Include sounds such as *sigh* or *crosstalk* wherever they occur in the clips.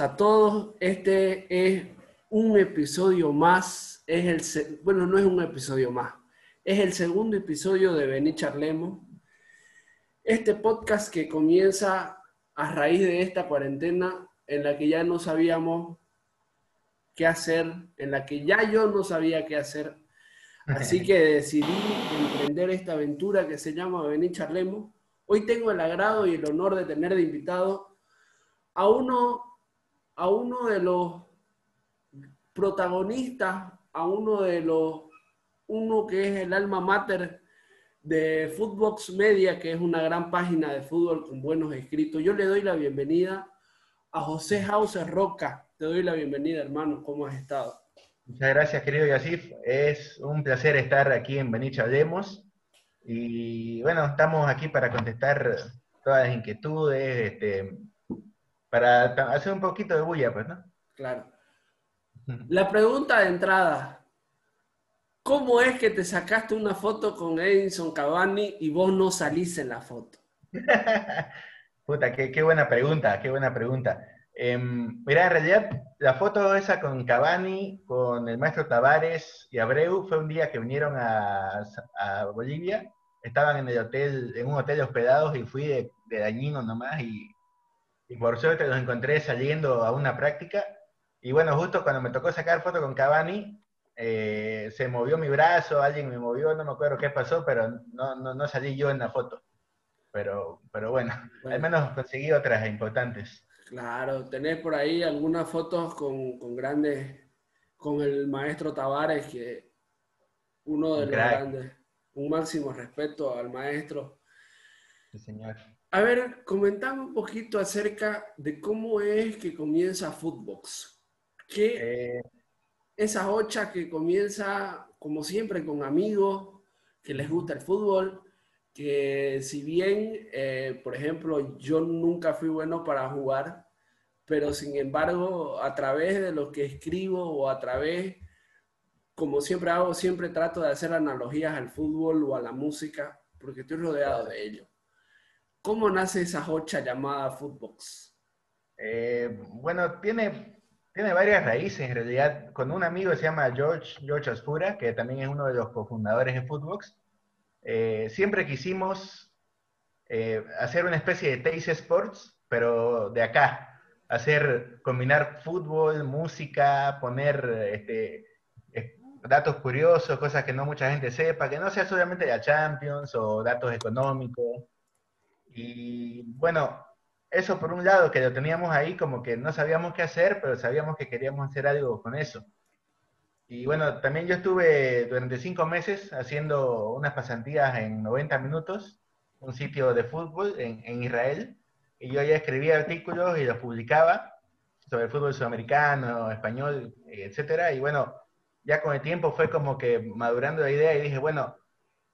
a todos. Este es un episodio más. Es el, bueno, no es un episodio más. Es el segundo episodio de Vení Charlemos. Este podcast que comienza a raíz de esta cuarentena en la que ya no sabíamos qué hacer, en la que ya yo no sabía qué hacer. Así *laughs* que decidí emprender esta aventura que se llama Vení Charlemos. Hoy tengo el agrado y el honor de tener de invitado a uno, a uno de los protagonistas, a uno de los, uno que es el alma mater de Footbox Media, que es una gran página de fútbol con buenos escritos. Yo le doy la bienvenida a José Hauser Roca. Te doy la bienvenida, hermano. ¿Cómo has estado? Muchas gracias, querido Yasif. Es un placer estar aquí en Benicha Demos. Y bueno, estamos aquí para contestar todas las inquietudes, este, para hacer un poquito de bulla, pues, ¿no? Claro. La pregunta de entrada, ¿cómo es que te sacaste una foto con Edison Cavani y vos no salís en la foto? *laughs* Puta, qué, buena pregunta, qué buena pregunta. Em, mira, en realidad la foto esa con Cavani, con el maestro Tavares y Abreu fue un día que vinieron a, Bolivia. Estaban en el hotel, en un hotel hospedados y fui de, de dañino nomás y y por suerte los encontré saliendo a una práctica. Y bueno, justo cuando me tocó sacar foto con Cavani, eh, se movió mi brazo, alguien me movió, no me acuerdo qué pasó, pero no, no, no salí yo en la foto. Pero, pero bueno, al menos conseguí otras importantes. Claro, tenés por ahí algunas fotos con, con grandes, con el maestro Tavares, que uno de los grandes, un máximo respeto al maestro. Sí, señor. A ver, comentame un poquito acerca de cómo es que comienza Footbox. ¿Qué eh. esa ocha que comienza, como siempre, con amigos que les gusta el fútbol, que si bien, eh, por ejemplo, yo nunca fui bueno para jugar, pero sin embargo, a través de lo que escribo o a través, como siempre hago, siempre trato de hacer analogías al fútbol o a la música, porque estoy rodeado de ello. ¿Cómo nace esa jocha llamada Footbox? Eh, bueno, tiene, tiene varias raíces en realidad. Con un amigo se llama George, George Aspura, que también es uno de los cofundadores de Footbox, eh, siempre quisimos eh, hacer una especie de Taste Sports, pero de acá. Hacer, combinar fútbol, música, poner este, datos curiosos, cosas que no mucha gente sepa, que no sea solamente la Champions o datos económicos. Y bueno, eso por un lado, que lo teníamos ahí como que no sabíamos qué hacer, pero sabíamos que queríamos hacer algo con eso. Y bueno, también yo estuve durante cinco meses haciendo unas pasantías en 90 minutos, un sitio de fútbol en, Israel, y yo ya escribía artículos y los publicaba sobre el fútbol sudamericano, español, etcétera. Y bueno, ya con el tiempo fue como que madurando la idea y dije, bueno,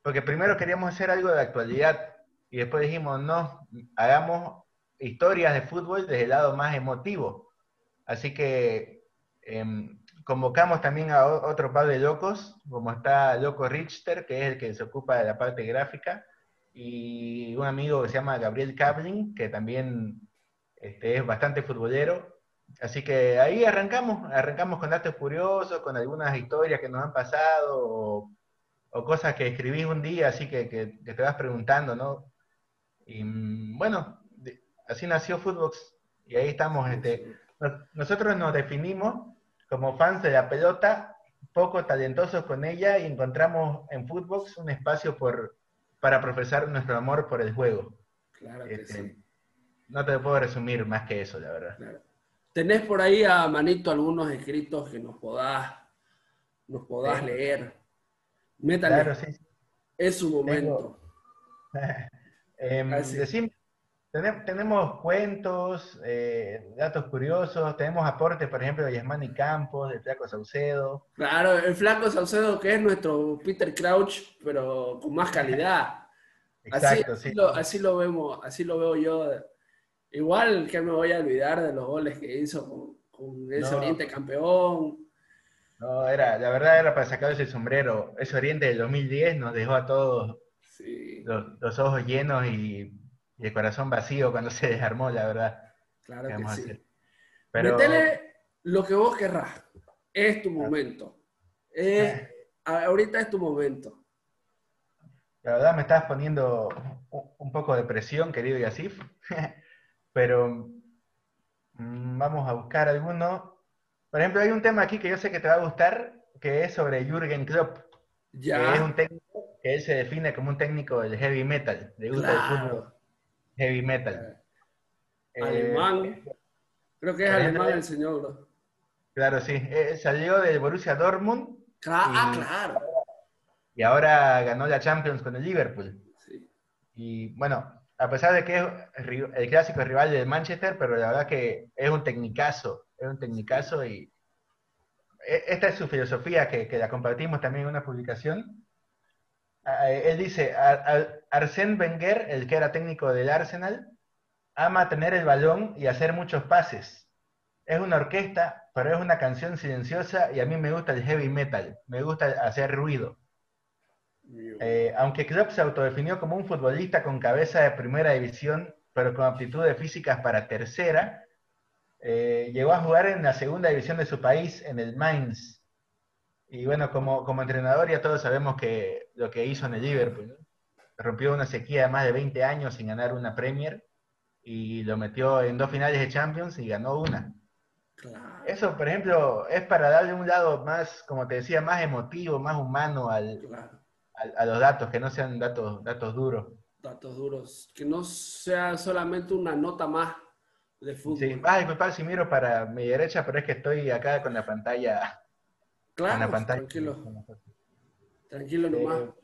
porque primero queríamos hacer algo de actualidad y después dijimos, no, hagamos historias de fútbol desde el lado más emotivo. Así que em, convocamos también a otro par de locos, como está Loco Richter, que es el que se ocupa de la parte gráfica, y un amigo que se llama Gabriel Kabling, que también este, es bastante futbolero. Así que ahí arrancamos, arrancamos con datos curiosos, con algunas historias que nos han pasado, o, cosas que escribís un día, así que, que, que te vas preguntando, ¿no? Y mm, bueno, así nació Footbox y ahí estamos. Este, nosotros nos definimos como fans de la pelota, poco talentosos con ella y encontramos en Footbox un espacio por, para profesar nuestro amor por el juego. Claro que este, sí. No te puedo resumir más que eso, la verdad. ¿Tenés por ahí a manito algunos escritos que nos podás, nos podás leer? Métale. Claro, sí. Es su momento. *laughs* Em, tenemos, cuentos, eh, datos curiosos, tenemos aportes, por ejemplo, de Yasmani Campos, de Flaco Saucedo. Claro, el Flaco Saucedo que es nuestro Peter Crouch, pero con más calidad. *laughs* Exacto, así, sí. así, lo, vemos, así lo veo yo. Igual que me voy a olvidar de los goles que hizo con, ese Oriente campeón. No, era, la verdad era para sacar ese sombrero. Ese Oriente del 2010 nos dejó a todos los, ojos llenos y, el corazón vacío cuando se desarmó, la verdad. Claro que sí. Pero... lo que vos querrás. Es tu momento. Eh. *laughs* ahorita es tu momento. La verdad me estás poniendo un poco de presión, querido Yasif. *laughs* Pero mm, vamos a buscar alguno. Por ejemplo, hay un tema aquí que yo sé que te va a gustar, que es sobre Jürgen Klopp. Ya. Que es un técnico él se define como un técnico del heavy metal, de gusta heavy metal. Eh, alemán. Creo que es alemán el señor. Claro, sí. Eh, salió del Borussia Dortmund. ah, claro. Y ahora ganó la Champions con el Liverpool. Sí. Y bueno, a pesar de que es el clásico rival del Manchester, pero la verdad que es un tecnicazo, es un tecnicazo y e, esta es su filosofía que, la compartimos también en una publicación. Él dice, Arsène Wenger, el que era técnico del Arsenal, ama tener el balón y hacer muchos pases. Es una orquesta, pero es una canción silenciosa y a mí me gusta el heavy metal, me gusta hacer ruido. Eh, aunque Klopp se autodefinió como un futbolista con cabeza de primera división, pero con aptitudes físicas para tercera, eh, llegó a jugar en la segunda división de su país, en el Mainz. Y bueno, como, como entrenador ya todos sabemos que lo que hizo en el Liverpool. Rompió una sequía de más de 20 años sin ganar una Premier y lo metió en dos finales de Champions y ganó una. Eso, por ejemplo, es para darle un lado más, como te decía, más emotivo, más humano al, a, los datos, que no sean datos, datos duros. Datos duros, que no sea solamente una nota más de fútbol. Sí, ah, disculpa si miro para mi derecha, pero es que estoy acá con la pantalla. Claro, tranquilo. Tranquilo nomás.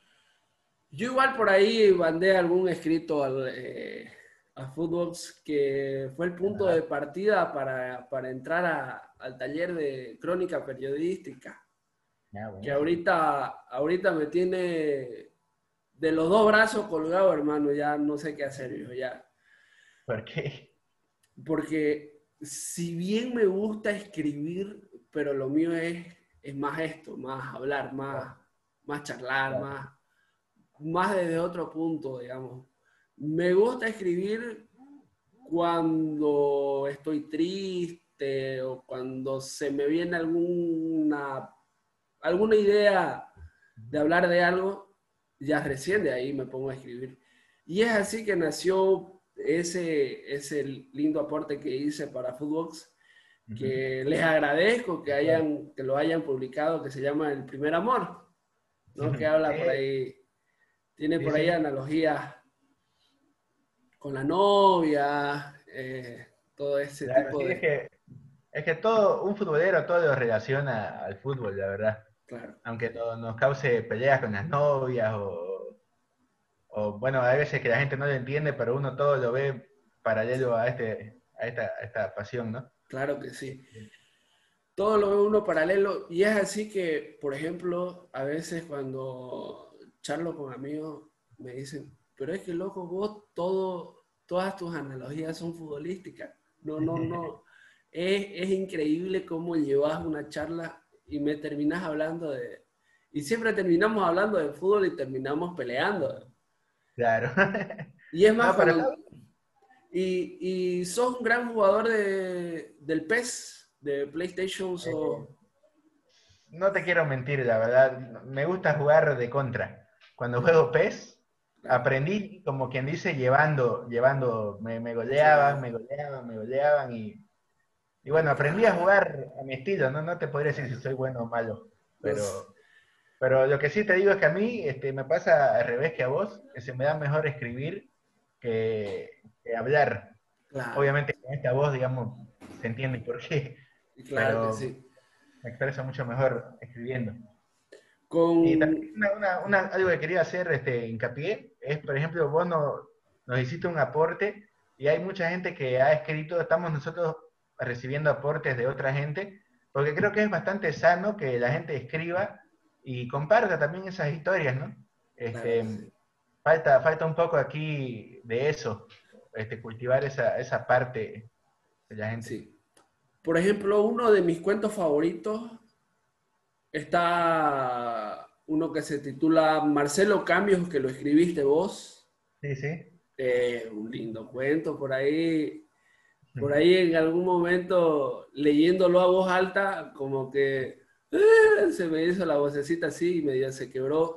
Yo igual por ahí mandé algún escrito al, eh, a Fútbol que fue el punto de partida para, para entrar al taller de crónica periodística. Que ahorita, ahorita me tiene de los dos brazos colgado, hermano, ya no sé qué hacer yo, ya. ¿Por qué? Porque si bien me gusta escribir, pero lo mío es, es más esto, más hablar, más, más charlar, más, más desde otro punto, digamos. Me gusta escribir cuando estoy triste o cuando se me viene alguna alguna idea de hablar de algo, ya recién de ahí me pongo a escribir. Y es así que nació ese, ese lindo aporte que hice para Footbox, que les agradezco que, hayan, que lo hayan publicado, que se llama El Primer Amor, ¿no? que habla por ahí, tiene por ahí analogías con la novia, eh, todo ese tipo de... Es que, es que todo, un futbolero todo lo relaciona al fútbol, la verdad. Aunque nos cause peleas con las novias o, bueno, hay veces que la gente no lo entiende, pero uno todo lo ve paralelo a, este, a, esta, pasión, ¿no? Claro que sí. Todo lo ve uno paralelo y es así que, por ejemplo, a veces cuando charlo con amigos me dicen, pero es que loco, vos todo, todas tus analogías son futbolísticas. No, no, no. *laughs* es, es increíble cómo llevas una charla y me terminas hablando de... Y siempre terminamos hablando de fútbol y terminamos peleando. Claro. Y es más, y, y sos un gran jugador de, del PES, de PlayStation o... Eh, no te quiero mentir, la verdad. Me gusta jugar de contra. Cuando juego PES, aprendí, como quien dice, llevando, llevando, me, me goleaban, me goleaban, me goleaban y y bueno, aprendí a jugar a mi estilo, ¿no? No te podría decir si soy bueno o malo, pero, pero lo que sí te digo es que a mí este, me pasa al revés que a vos, que se me da mejor escribir que, hablar. Obviamente con esta voz, digamos, se entiende por qué. Claro que sí. Me expreso mucho mejor escribiendo. Y también una, algo que quería hacer este, hincapié es, por ejemplo, vos no, nos hiciste un aporte y hay mucha gente que ha escrito, estamos nosotros recibiendo aportes de otra gente, porque creo que es bastante sano que la gente escriba y comparta también esas historias, ¿no? Este, falta, falta un poco aquí de eso, este, cultivar esa, esa parte de la gente. Sí. Por ejemplo, uno de mis cuentos favoritos está uno que se titula Marcelo Cambios, que lo escribiste vos. Sí, sí. Eh, un lindo cuento por ahí por ahí en algún momento, leyéndolo a voz alta, como que eh, se me hizo la vocecita así y medio se quebró.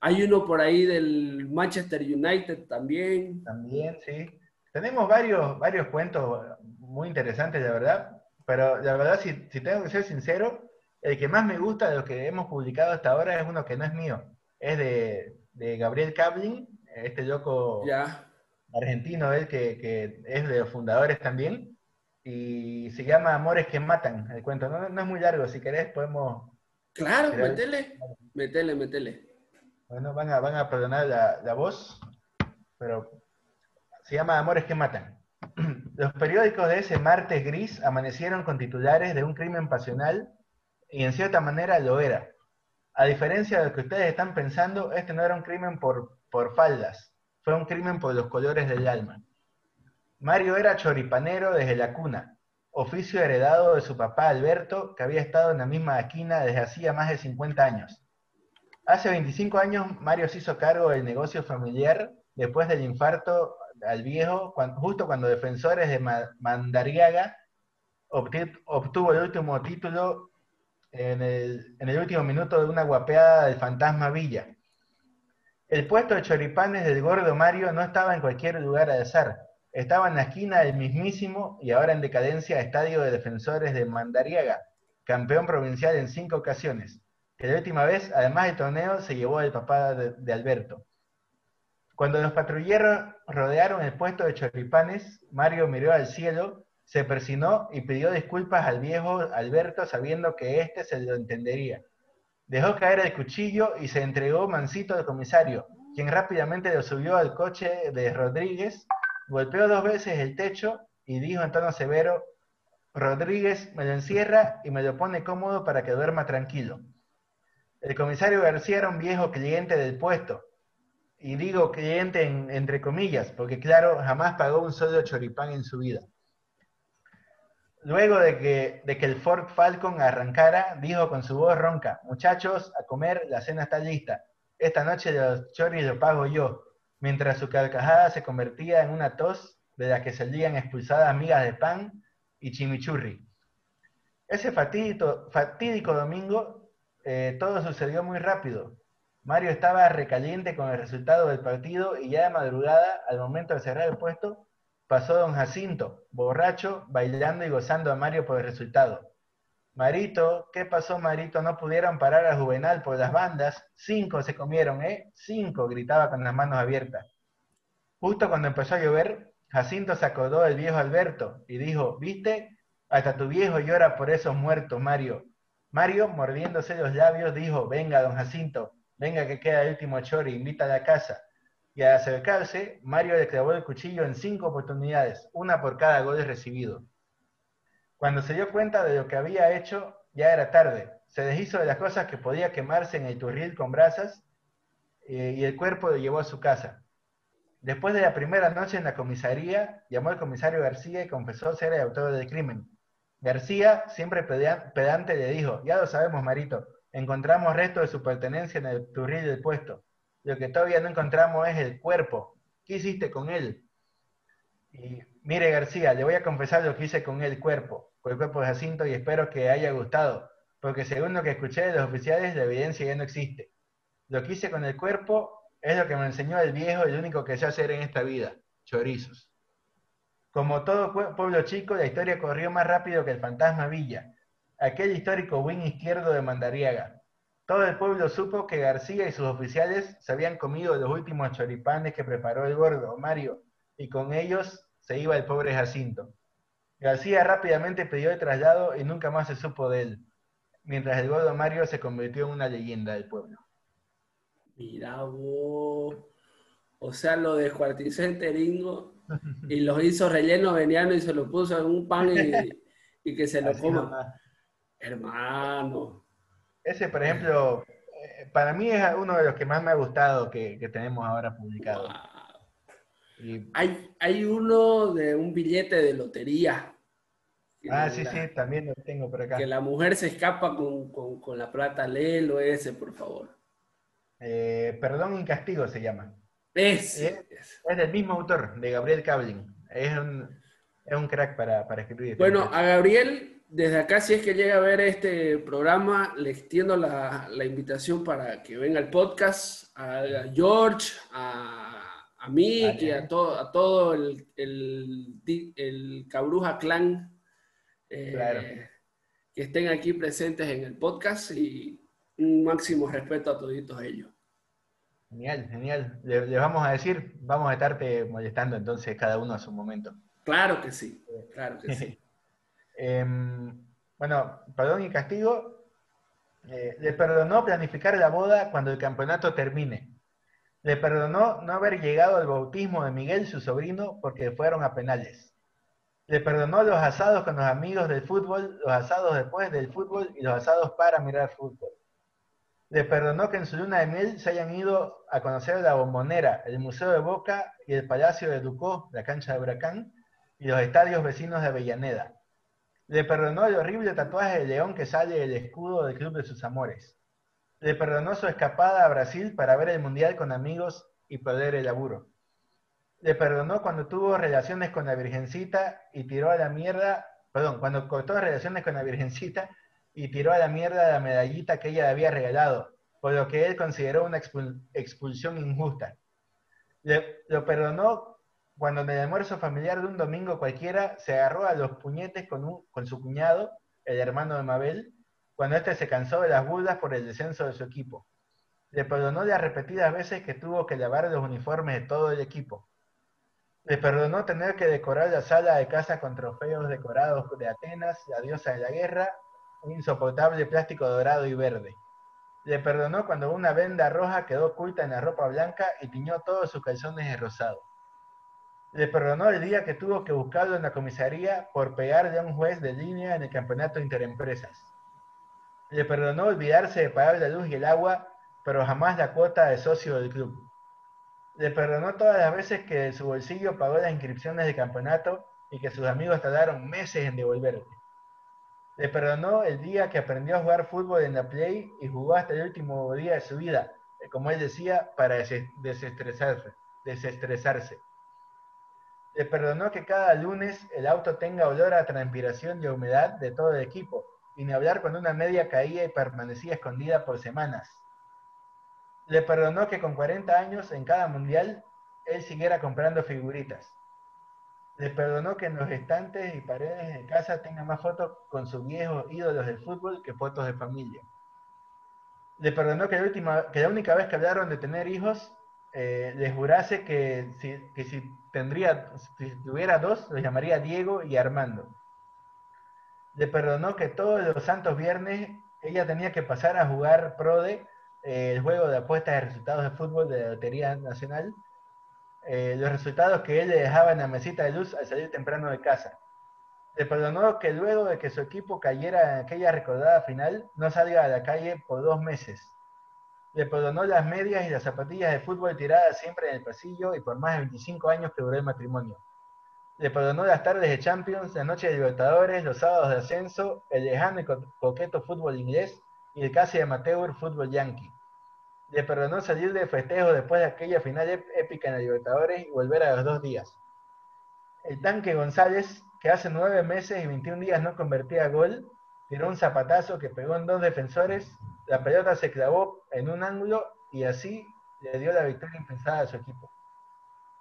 Hay uno por ahí del Manchester United también. También, sí. Tenemos varios, varios cuentos muy interesantes, la verdad. Pero la verdad, si, tengo que ser sincero, el que más me gusta de los que hemos publicado hasta ahora es uno que no es mío. Es de, Gabriel Cablin, este loco argentino, él que, que, es de los fundadores también. Y se llama Amores que Matan, el cuento. No, no es muy largo, si querés podemos... Claro, metele, metele, metele. Bueno, van a, perdonar la, la voz, pero se llama Amores que Matan. *clears throat* Los periódicos de ese martes gris amanecieron con titulares de un crimen pasional y en cierta manera lo era. A diferencia de lo que ustedes están pensando, este no era un crimen por, por faldas, fue un crimen por los colores del alma. Mario era choripanero desde la cuna, oficio heredado de su papá Alberto, que había estado en la misma esquina desde hacía más de 50 años. Hace 25 años Mario se hizo cargo del negocio familiar después del infarto al viejo, justo cuando Defensores de Mandariaga obtuvo el último título en el, último minuto de una guapeada del fantasma Villa. El puesto de choripanes del gordo Mario no estaba en cualquier lugar al azar. Estaba en la esquina del mismísimo y ahora en decadencia estadio de defensores de Mandariaga, campeón provincial en cinco ocasiones, que la última vez, además del torneo, se llevó el papá de Alberto. Cuando los patrulleros rodearon el puesto de choripanes, Mario miró al cielo, se persinó y pidió disculpas al viejo Alberto sabiendo que éste se lo entendería. Dejó caer el cuchillo y se entregó mansito al comisario, quien rápidamente lo subió al coche de Rodríguez, golpeó dos veces el techo y dijo en tono severo, Rodríguez me lo encierra y me lo pone cómodo para que duerma tranquilo. El comisario García era un viejo cliente del puesto, y digo cliente entre comillas, porque claro, jamás pagó un solo choripán en su vida. Luego de que, el Ford Falcon arrancara, dijo con su voz ronca, muchachos, a comer, la cena está lista. Esta noche los choris lo pago yo, mientras su carcajada se convertía en una tos de la que salían expulsadas migas de pan y chimichurri. Ese fatídico domingo, eh, todo sucedió muy rápido. Mario estaba recaliente con el resultado del partido y ya de madrugada, al momento de cerrar el puesto, pasó don Jacinto, borracho, bailando y gozando a Mario por el resultado. Marito, ¿qué pasó, Marito? No pudieron parar a Juvenal por las bandas. Cinco se comieron, ¿eh? Cinco, gritaba con las manos abiertas. Justo cuando empezó a llover, Jacinto se acordó del viejo Alberto y dijo, ¿viste? Hasta tu viejo llora por esos muertos, Mario. Mario, mordiéndose los labios, dijo, venga, don Jacinto, venga que queda el último chori, invita a casa. Y al acercarse, Mario le clavó el cuchillo en cinco oportunidades, una por cada gol recibido. Cuando se dio cuenta de lo que había hecho, ya era tarde. Se deshizo de las cosas que podía quemarse en el turril con brasas eh, y el cuerpo lo llevó a su casa. Después de la primera noche en la comisaría, llamó al comisario García y confesó ser el autor del crimen. García, siempre pedante, le dijo, ya lo sabemos, Marito, encontramos restos de su pertenencia en el turril del puesto. Lo que todavía no encontramos es el cuerpo. ¿Qué hiciste con él? Y mire García, le voy a confesar lo que hice con el cuerpo, con el cuerpo de Jacinto y espero que haya gustado, porque según lo que escuché de los oficiales, la evidencia ya no existe. Lo que hice con el cuerpo es lo que me enseñó el viejo, el único que sé hacer en esta vida, chorizos. Como todo pueblo chico, la historia corrió más rápido que el fantasma Villa, aquel histórico wing izquierdo de Mandariaga. Todo el pueblo supo que García y sus oficiales se habían comido los últimos choripanes que preparó el gordo Mario, y con ellos se iba el pobre Jacinto. García rápidamente pidió el traslado y nunca más se supo de él, mientras el gordo Mario se convirtió en una leyenda del pueblo. Mira. O sea, lo descuartizó enteringo *laughs* y los hizo relleno veniano y se lo puso en un pan y, que se lo coma. Hermano. Ese, por ejemplo, eh, para mí es uno de los que más me ha gustado que, tenemos ahora publicado. Hay, hay uno de un billete de lotería. Ah, sí, sí, también lo tengo por acá. Que la mujer se escapa con, la plata. Léelo ese, por favor. Eh, Perdón y castigo se llama. Es, es, del mismo autor, de Gabriel Cablin. Es un, es un crack para, para escribir. Bueno, a Gabriel, desde acá, si es que llega a ver este programa, le extiendo la, la invitación para que venga al podcast, a George, a, a mí, y a todo, a todo el, el, el Cabruja Clan. Eh, que estén aquí presentes en el podcast y un máximo respeto a toditos ellos. Genial, genial. Les le vamos a decir, vamos a estarte molestando entonces cada uno a su momento. Claro que sí, claro que *laughs* sí. Em, bueno, perdón y castigo. Eh, le perdonó planificar la boda cuando el campeonato termine. Le perdonó no haber llegado al bautismo de Miguel, su sobrino, porque fueron a penales. Le perdonó los asados con los amigos del fútbol, los asados después del fútbol y los asados para mirar fútbol. Le perdonó que en su luna de miel se hayan ido a conocer la bombonera, el Museo de Boca y el Palacio de Ducó, la cancha de Huracán, y los estadios vecinos de Avellaneda. Le perdonó el horrible tatuaje de león que sale del escudo del club de sus amores. Le perdonó su escapada a Brasil para ver el mundial con amigos y perder el laburo. Le perdonó cuando tuvo relaciones con la Virgencita y tiró a la mierda, perdón, cuando cortó relaciones con la Virgencita y tiró a la mierda la medallita que ella le había regalado, por lo que él consideró una expulsión injusta. Le, lo perdonó cuando en el almuerzo familiar de un domingo cualquiera se agarró a los puñetes con, su cuñado, el hermano de Mabel, cuando éste se cansó de las burlas por el descenso de su equipo. Le perdonó las repetidas veces que tuvo que lavar los uniformes de todo el equipo. Le perdonó tener que decorar la sala de casa con trofeos decorados de Atenas, la diosa de la guerra, un insoportable plástico dorado y verde. Le perdonó cuando una venda roja quedó oculta en la ropa blanca y tiñó todos sus calzones de rosado le perdonó el día que tuvo que buscarlo en la comisaría por pegarle a un juez de línea en el campeonato interempresas. Le perdonó olvidarse de pagar la luz y el agua, pero jamás la cuota de socio del club. Le perdonó todas las veces que de su bolsillo pagó las inscripciones de campeonato y que sus amigos tardaron meses en devolverle. Le perdonó el día que aprendió a jugar fútbol en la Play y jugó hasta el último día de su vida, como él decía, para desestresarse. desestresarse. Le perdonó que cada lunes el auto tenga olor a transpiración y humedad de todo el equipo, y ni hablar cuando una media caía y permanecía escondida por semanas. Le perdonó que con 40 años en cada mundial él siguiera comprando figuritas. Le perdonó que en los estantes y paredes de casa tenga más fotos con sus viejos ídolos del fútbol que fotos de familia. Le perdonó que la, última, que la única vez que hablaron de tener hijos eh, les jurase que si, que si tendría, si tuviera dos, los llamaría Diego y Armando. Le perdonó que todos los santos viernes ella tenía que pasar a jugar PRODE, eh, el juego de apuestas de resultados de fútbol de la Lotería Nacional, eh, los resultados que él le dejaba en la mesita de luz al salir temprano de casa. Le perdonó que luego de que su equipo cayera en aquella recordada final, no salga a la calle por dos meses le perdonó las medias y las zapatillas de fútbol tiradas siempre en el pasillo y por más de 25 años que duró el matrimonio. Le perdonó las tardes de Champions, la noche de Libertadores, los sábados de ascenso, el lejano y coqueto fútbol inglés y el casi amateur fútbol yankee. Le perdonó salir de festejo después de aquella final épica en la Libertadores y volver a los dos días. El tanque González, que hace nueve meses y 21 días no convertía gol, tiró un zapatazo que pegó en dos defensores la pelota se clavó en un ángulo y así le dio la victoria impensada a su equipo.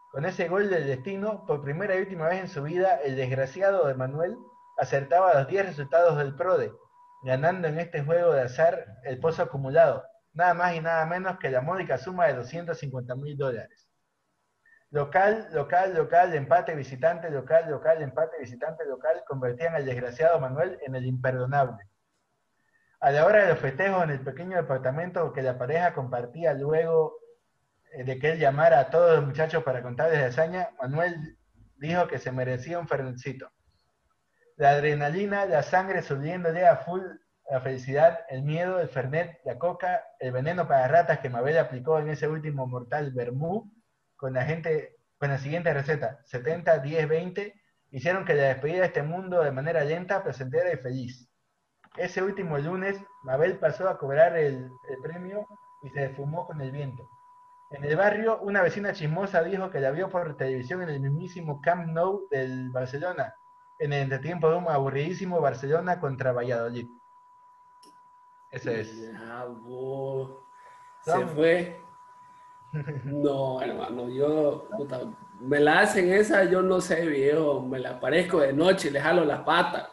Con ese gol del destino, por primera y última vez en su vida, el desgraciado de Manuel acertaba los 10 resultados del PRODE, ganando en este juego de azar el pozo acumulado, nada más y nada menos que la módica suma de 250 mil dólares. Local, local, local, empate, visitante, local, local, empate, visitante, local, convertían al desgraciado Manuel en el imperdonable. A la hora de los festejos en el pequeño departamento que la pareja compartía luego eh, de que él llamara a todos los muchachos para contarles la hazaña, Manuel dijo que se merecía un fernencito. La adrenalina, la sangre subiéndole a full la felicidad, el miedo, el fernet, la coca, el veneno para ratas que Mabel aplicó en ese último mortal Bermú con la gente, con la siguiente receta, 70, 10, 20, hicieron que la despedida de este mundo de manera lenta, placentera y feliz. Ese último lunes, Mabel pasó a cobrar el, premio y se fumó con el viento. En el barrio, una vecina chismosa dijo que la vio por televisión en el mismísimo Camp Nou del Barcelona, en el entretiempo de un aburridísimo Barcelona contra Valladolid. Ese es. Se fue. No, hermano, yo me la hacen esa, yo no sé, viejo, me la parezco de noche y le jalo las patas.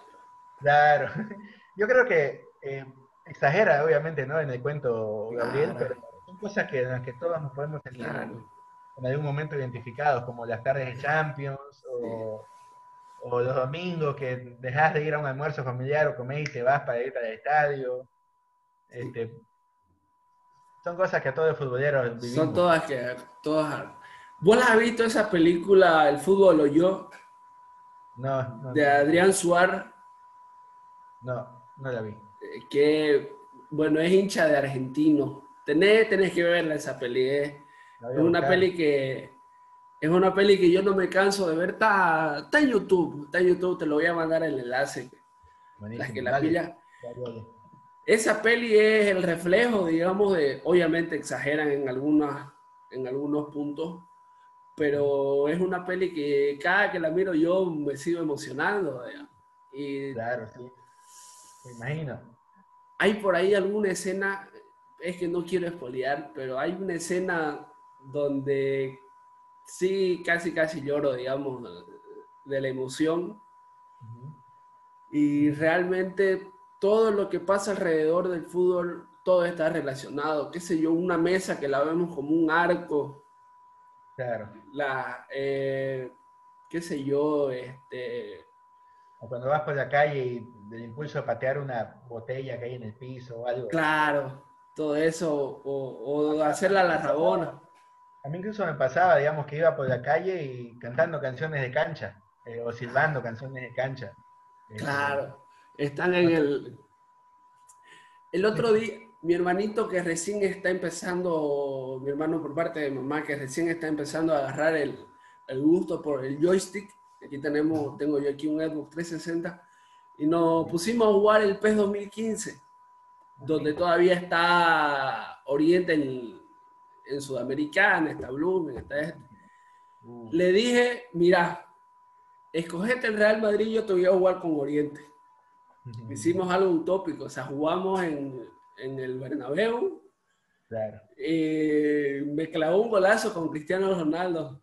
Claro, *laughs* yo creo que eh, exagera, obviamente, ¿no? En el cuento Gabriel, pero son cosas que, en las que todos nos podemos sentir en algún momento identificados, como las tardes de Champions o, los domingos que dejas de ir a un almuerzo familiar o comer y te vas para ir al estadio. Este, son cosas que a todos los futboleros vivimos. Son todas que todas. ¿Vos has visto esa película El fútbol o yo? No, De Adrián Suárez. No, no la vi. Eh, que, bueno, es hincha de argentino. Tenés, tenés que verla esa peli. Eh. Es una peli que es una peli que yo no me canso de ver. Está, está en YouTube. Está en YouTube. Te lo voy a mandar el enlace. Las que la pilla. Esa peli es el reflejo, digamos, de, obviamente exageran en, algunas, en algunos puntos, pero es una peli que cada que la miro yo me sigo emocionando. Y claro, sí. Me imagino. Hay por ahí alguna escena, es que no quiero espolear, pero hay una escena donde sí, casi, casi lloro, digamos, de la emoción. Y realmente todo lo que pasa alrededor del fútbol, todo está relacionado. Qué sé yo, una mesa que la vemos como un arco. Claro. La, eh, qué sé yo, este... O cuando vas por la calle y del impulso de patear una botella que hay en el piso o algo. Claro, todo eso, o, hacerla a la rabona. A mí incluso me pasaba, digamos, que iba por la calle y cantando canciones de cancha, eh, o silbando canciones de cancha. Claro. Están en el... El otro día, mi hermanito que recién está empezando, mi hermano por parte de mamá, que recién está empezando a agarrar el, el gusto por el joystick. Aquí tenemos, tengo yo aquí un Xbox 360 y nos pusimos a jugar el PES 2015, donde todavía está Oriente en, en Sudamericana, está Bloom, está este. Le dije, mira, escogete el Real Madrid, yo te voy a jugar con Oriente. Hicimos algo utópico, o sea, jugamos en, en el Bernabéu. Claro. Y me clavó un golazo con Cristiano Ronaldo.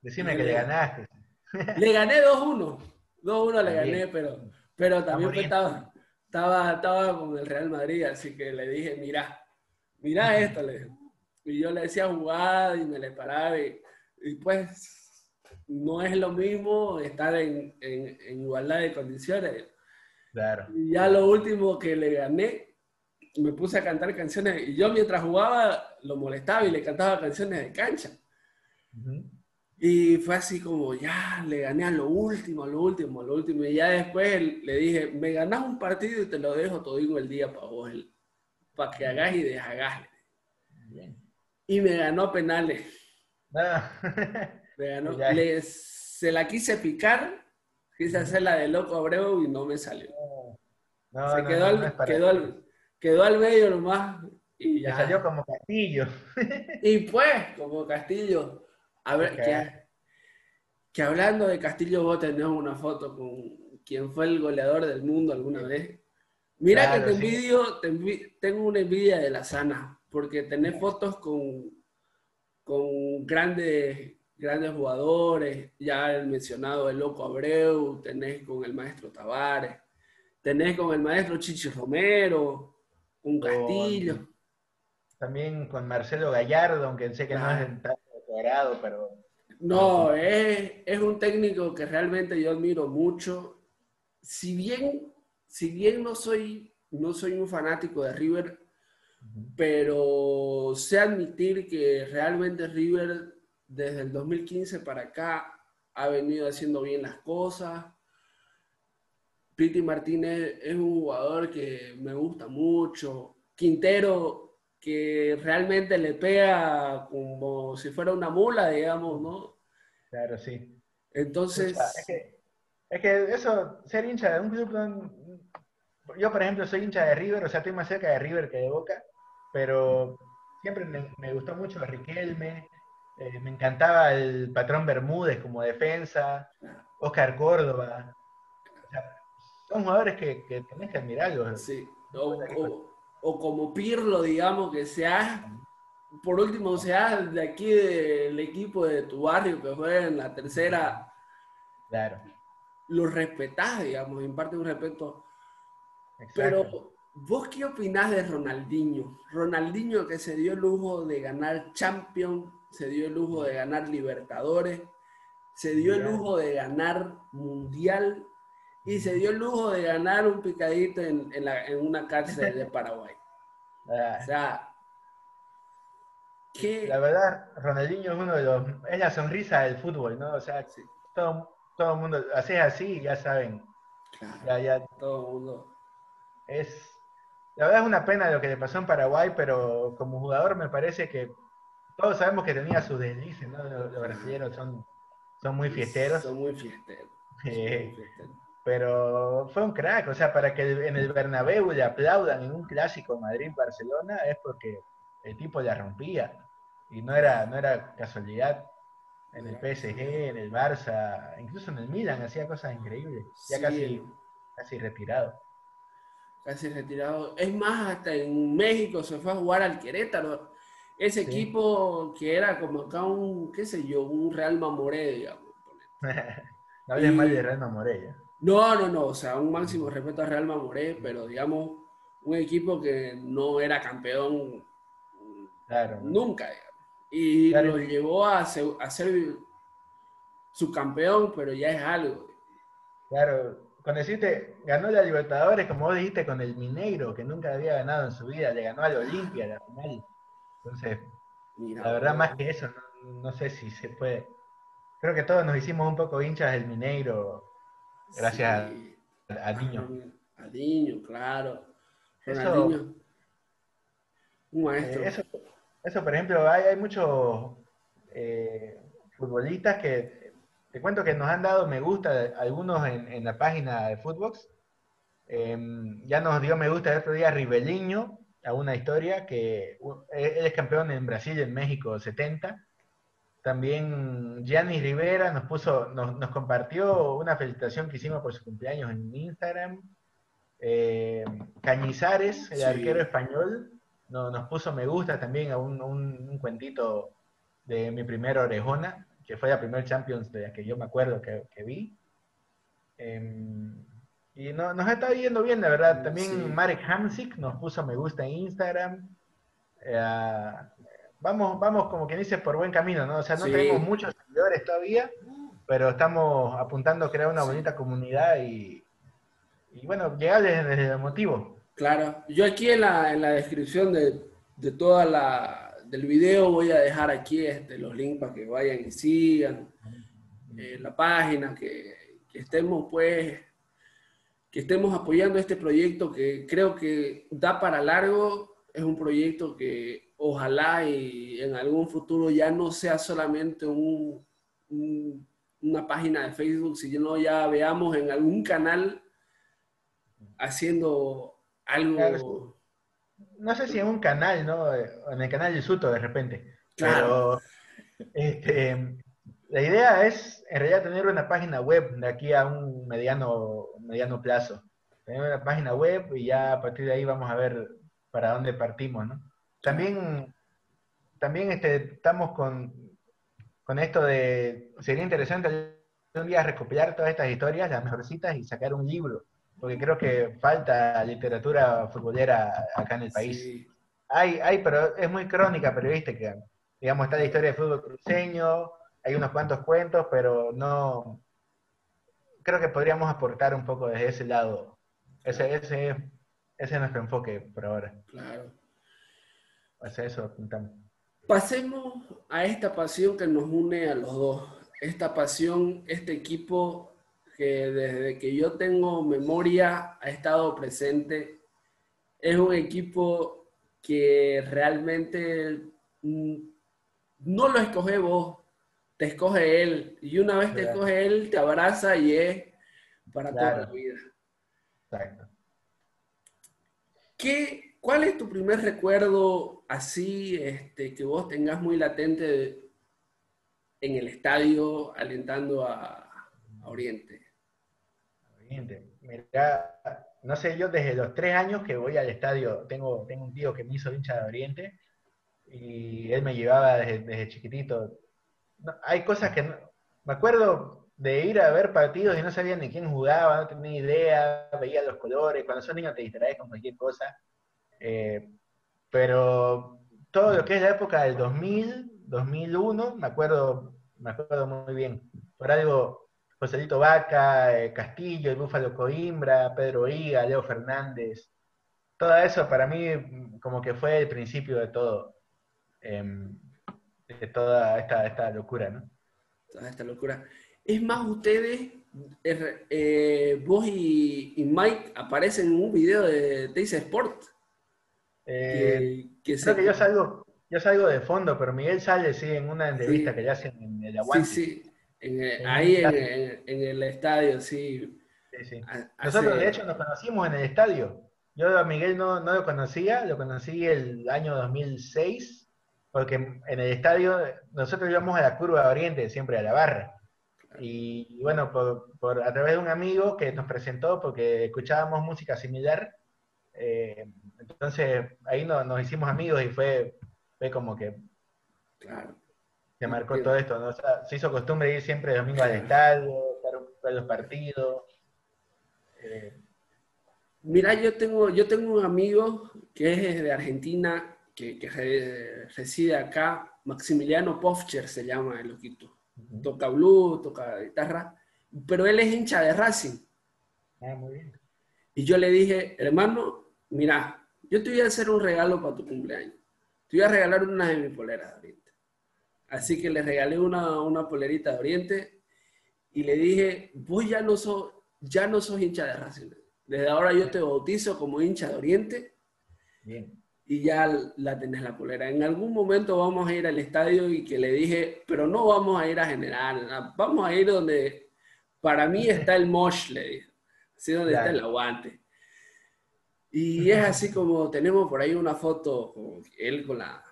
Decime que le ganaste. *laughs* Le gané 2-1. 2-1 le gané, pero, pero también estaba, estaba, estaba con el Real Madrid, así que le dije, mira, mira esto. Le, y yo le decía jugada y me le paraba y, y pues no es lo mismo estar en, en, en igualdad de condiciones y ya lo último que le gané, me puse a cantar canciones y yo mientras jugaba lo molestaba y le cantaba canciones de cancha. Y fue así como, ya, le gané a lo último, a lo último, a lo último. Y ya después le dije, me ganás un partido y te lo dejo todo el día para vos, para que hagas y deshagas. Y me ganó penales. Ah. *laughs* Me ganó. se la quise picar Quise hacer la de Loco Abreu y no me salió. No, Se quedó, al, quedó, al, quedó, al, medio nomás. Y ya. salió como Castillo. y *laughs* pues, como Castillo. A ver, que, que, hablando de Castillo, vos tenés una foto con quien fue el goleador del mundo alguna vez. Mira que te envidio, tengo una envidia de la sana, porque tenés fotos con, con grandes grandes jugadores, ya el mencionado el Loco Abreu, tenés con el maestro Tavares, tenés con el maestro Chichi Romero, un Castillo. También con Marcelo Gallardo, aunque sé que no es tan cuadrado, pero... No, es, es, un técnico que realmente yo admiro mucho. Si bien, si bien no soy, no soy un fanático de River, pero sé admitir que realmente River desde el 2015 para acá ha venido haciendo bien las cosas. Piti Martínez es un jugador que me gusta mucho. Quintero, que realmente le pega como si fuera una mula, digamos, ¿no? Claro, sí. Entonces... es, que, eso, ser hincha de un club... Yo, por ejemplo, soy hincha de River, o sea, estoy más cerca de River que de Boca, pero siempre me, gustó mucho Riquelme, eh, me encantaba el patrón Bermúdez como defensa, Oscar Córdoba. son jugadores que, que tenés que admirarlos. Sí. O, como Pirlo, digamos, que sea, por último, sea de aquí del equipo de tu barrio que juega en la tercera. Claro. Lo respetás, digamos, imparte un respeto. Pero, ¿vos qué opinás de Ronaldinho? Ronaldinho que se dio el lujo de ganar Champions, se dio el lujo de ganar Libertadores, se dio el lujo de ganar Mundial y se dio el lujo de ganar un picadito en, una cárcel de Paraguay. *laughs* Ah. o sea, La verdad, Ronaldinho es uno de los. Es la sonrisa del fútbol, ¿no? O sea, todo, todo el mundo. Haces así ya saben. ya, ya. Todo el mundo. Es. La verdad es una pena lo que le pasó en Paraguay, pero como jugador me parece que todos sabemos que tenía sus deslices, ¿no? Los, brasileños son, son muy fiesteros. Son muy fiesteros. pero fue un crack, o sea, para que en el Bernabéu le aplaudan en un clásico Madrid-Barcelona es porque el tipo la rompía y no era, no era casualidad. En el PSG, en el Barça, incluso en el Milan hacía cosas increíbles, ya casi, casi retirado. Casi retirado. Es más, hasta en México se fue a jugar al Querétaro ese equipo que era como acá un, qué sé yo, un Real Mamoré, digamos. no hables mal de Real Mamoré ya. No, no, no, o sea, un máximo respeto a Real Mamoré, pero digamos, un equipo que no era campeón nunca, digamos. Y lo llevó a ser, a ser subcampeón, pero ya es algo. Claro, cuando deciste, ganó la Libertadores, como vos dijiste, con el Mineiro, que nunca había ganado en su vida, le ganó al Olimpia la final. Entonces, la verdad, más que eso, no, sé si se puede. Creo que todos nos hicimos un poco hinchas del Mineiro, gracias a, Niño. A Niño, claro. Eso, un maestro. Eh, eso, por ejemplo, hay, hay muchos eh, futbolistas que te cuento que nos han dado me gusta algunos en, la página de Footbox. Em, ya nos dio me gusta el otro día Ribeliño, a una historia que él es campeón en Brasil y en México 70. También Gianni Rivera nos puso, nos, compartió una felicitación que hicimos por su cumpleaños en Instagram. Eh, Cañizares, el arquero español, nos puso me gusta también a un, cuentito de mi primera orejona, que fue la primer Champions de la que yo me acuerdo que, vi. Em, y no, nos está yendo bien, de verdad. También Marek Hamsik nos puso me gusta en Instagram. Eh, vamos, vamos, como quien dice, por buen camino, ¿no? O sea, no tenemos muchos seguidores todavía, pero estamos apuntando a crear una bonita comunidad y, y bueno, llegar desde, el motivo. Claro, yo aquí en la, en la descripción de, de toda la del video voy a dejar aquí este, los links para que vayan y sigan eh, la página, que, que estemos pues que estemos apoyando este proyecto que creo que da para largo. Es un proyecto que ojalá y en algún futuro ya no sea solamente un, una página de Facebook, sino ya veamos en algún canal haciendo algo. No sé si en un canal, ¿no? En el canal de Suto de repente. Claro. Pero este, la idea es, en realidad, tener una página web de aquí a un mediano, mediano plazo. Tener una página web y ya a partir de ahí vamos a ver para dónde partimos, ¿no? También, también este, estamos con, con esto de, sería interesante un día recopilar todas estas historias, las mejorcitas, y sacar un libro, porque creo que falta literatura futbolera acá en el país. Hay, hay, pero es muy crónica periodística. Digamos, está la historia del fútbol cruceño, hay unos cuantos cuentos, pero no. Creo que podríamos aportar un poco desde ese lado. Ese, ese, ese es nuestro enfoque por ahora. Claro. Hacia eso apuntamos. Pasemos a esta pasión que nos une a los dos. Esta pasión, este equipo que desde que yo tengo memoria ha estado presente. Es un equipo que realmente mm, no lo escoge vos, te escoge Él. Y una vez te escoge Él, te abraza y es para toda la vida. Exacto. ¿Qué, ¿Cuál es tu primer recuerdo así este, que vos tengas muy latente en el estadio alentando a, Oriente? Oriente, mira, no sé, yo desde los tres años que voy al estadio, tengo, tengo un tío que me hizo hincha de Oriente y él me llevaba desde, chiquitito. Hay cosas que me acuerdo de ir a ver partidos y no sabía ni quién jugaba, no tenía idea, veía los colores, cuando son niños te distraes con cualquier cosa. Eh, pero todo lo que es la época del 2000, 2001, me acuerdo, me acuerdo muy bien. Por algo, Joselito Vaca, eh, Castillo, el Búfalo Coimbra, Pedro Higa, Leo Fernández. Todo eso para mí como que fue el principio de todo, em, de toda esta, esta locura, ¿no? Toda esta locura. Es más, ustedes, eh, vos y, Mike aparecen en un video de Teis Sport. Eh, que, creo que yo salgo, yo salgo de fondo, pero Miguel sale, sí, en una entrevista que le hacen en el Aguante. Sí, sí, ahí en, el estadio, sí. sí, sí. Nosotros, de hecho, nos conocimos en el estadio. Yo a Miguel no, no lo conocía, lo conocí el año 2006, porque en el estadio nosotros íbamos a la curva de Oriente, siempre a la barra. Y, bueno, por, a través de un amigo que nos presentó, porque escuchábamos música similar, eh, entonces ahí nos hicimos amigos y fue, fue como que claro. se marcó todo esto. se hizo costumbre ir siempre domingo al estadio, estar los partidos. Eh. Mira, yo tengo, yo tengo un amigo que es de Argentina, que, que reside acá, Maximiliano Pofcher se llama el loquito toca blues, toca guitarra, pero él es hincha de Racing. Ah, muy bien. Y yo le dije, hermano, mira, yo te voy a hacer un regalo para tu cumpleaños. Te voy a regalar una de mis poleras de Oriente. Así que le regalé una, una polerita de Oriente y le dije, vos ya no sos, ya no sos hincha de Racing. Desde ahora yo te bautizo como hincha de Oriente. Bien y ya la tenés la polera. En algún momento vamos a ir al estadio y que le dije, pero no vamos a ir a general, vamos a ir donde para mí está el mosh, le dije, así donde está el aguante. Y es así como tenemos por ahí una foto con él con la,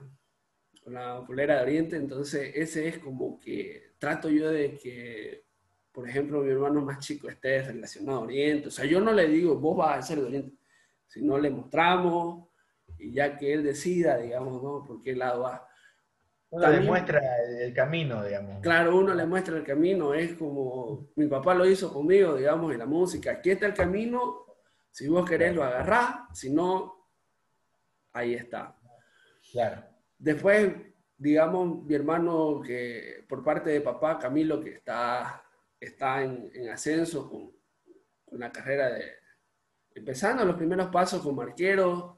con la polera de Oriente, entonces ese es como que trato yo de que, por ejemplo, mi hermano más chico esté relacionado a Oriente, o sea, yo no le digo, vos vas a ser de Oriente, sino le mostramos y ya que él decida, digamos, ¿no? por qué lado va. Uno le muestra el camino, digamos. Claro, uno le muestra el camino, es como mi papá lo hizo conmigo, digamos, en la música. Aquí está el camino, si vos querés lo agarrás, si no, ahí está. Claro. Después, digamos, mi hermano, que por parte de papá, Camilo, que está, está en, en ascenso con, con, la carrera de, empezando los primeros pasos como arquero,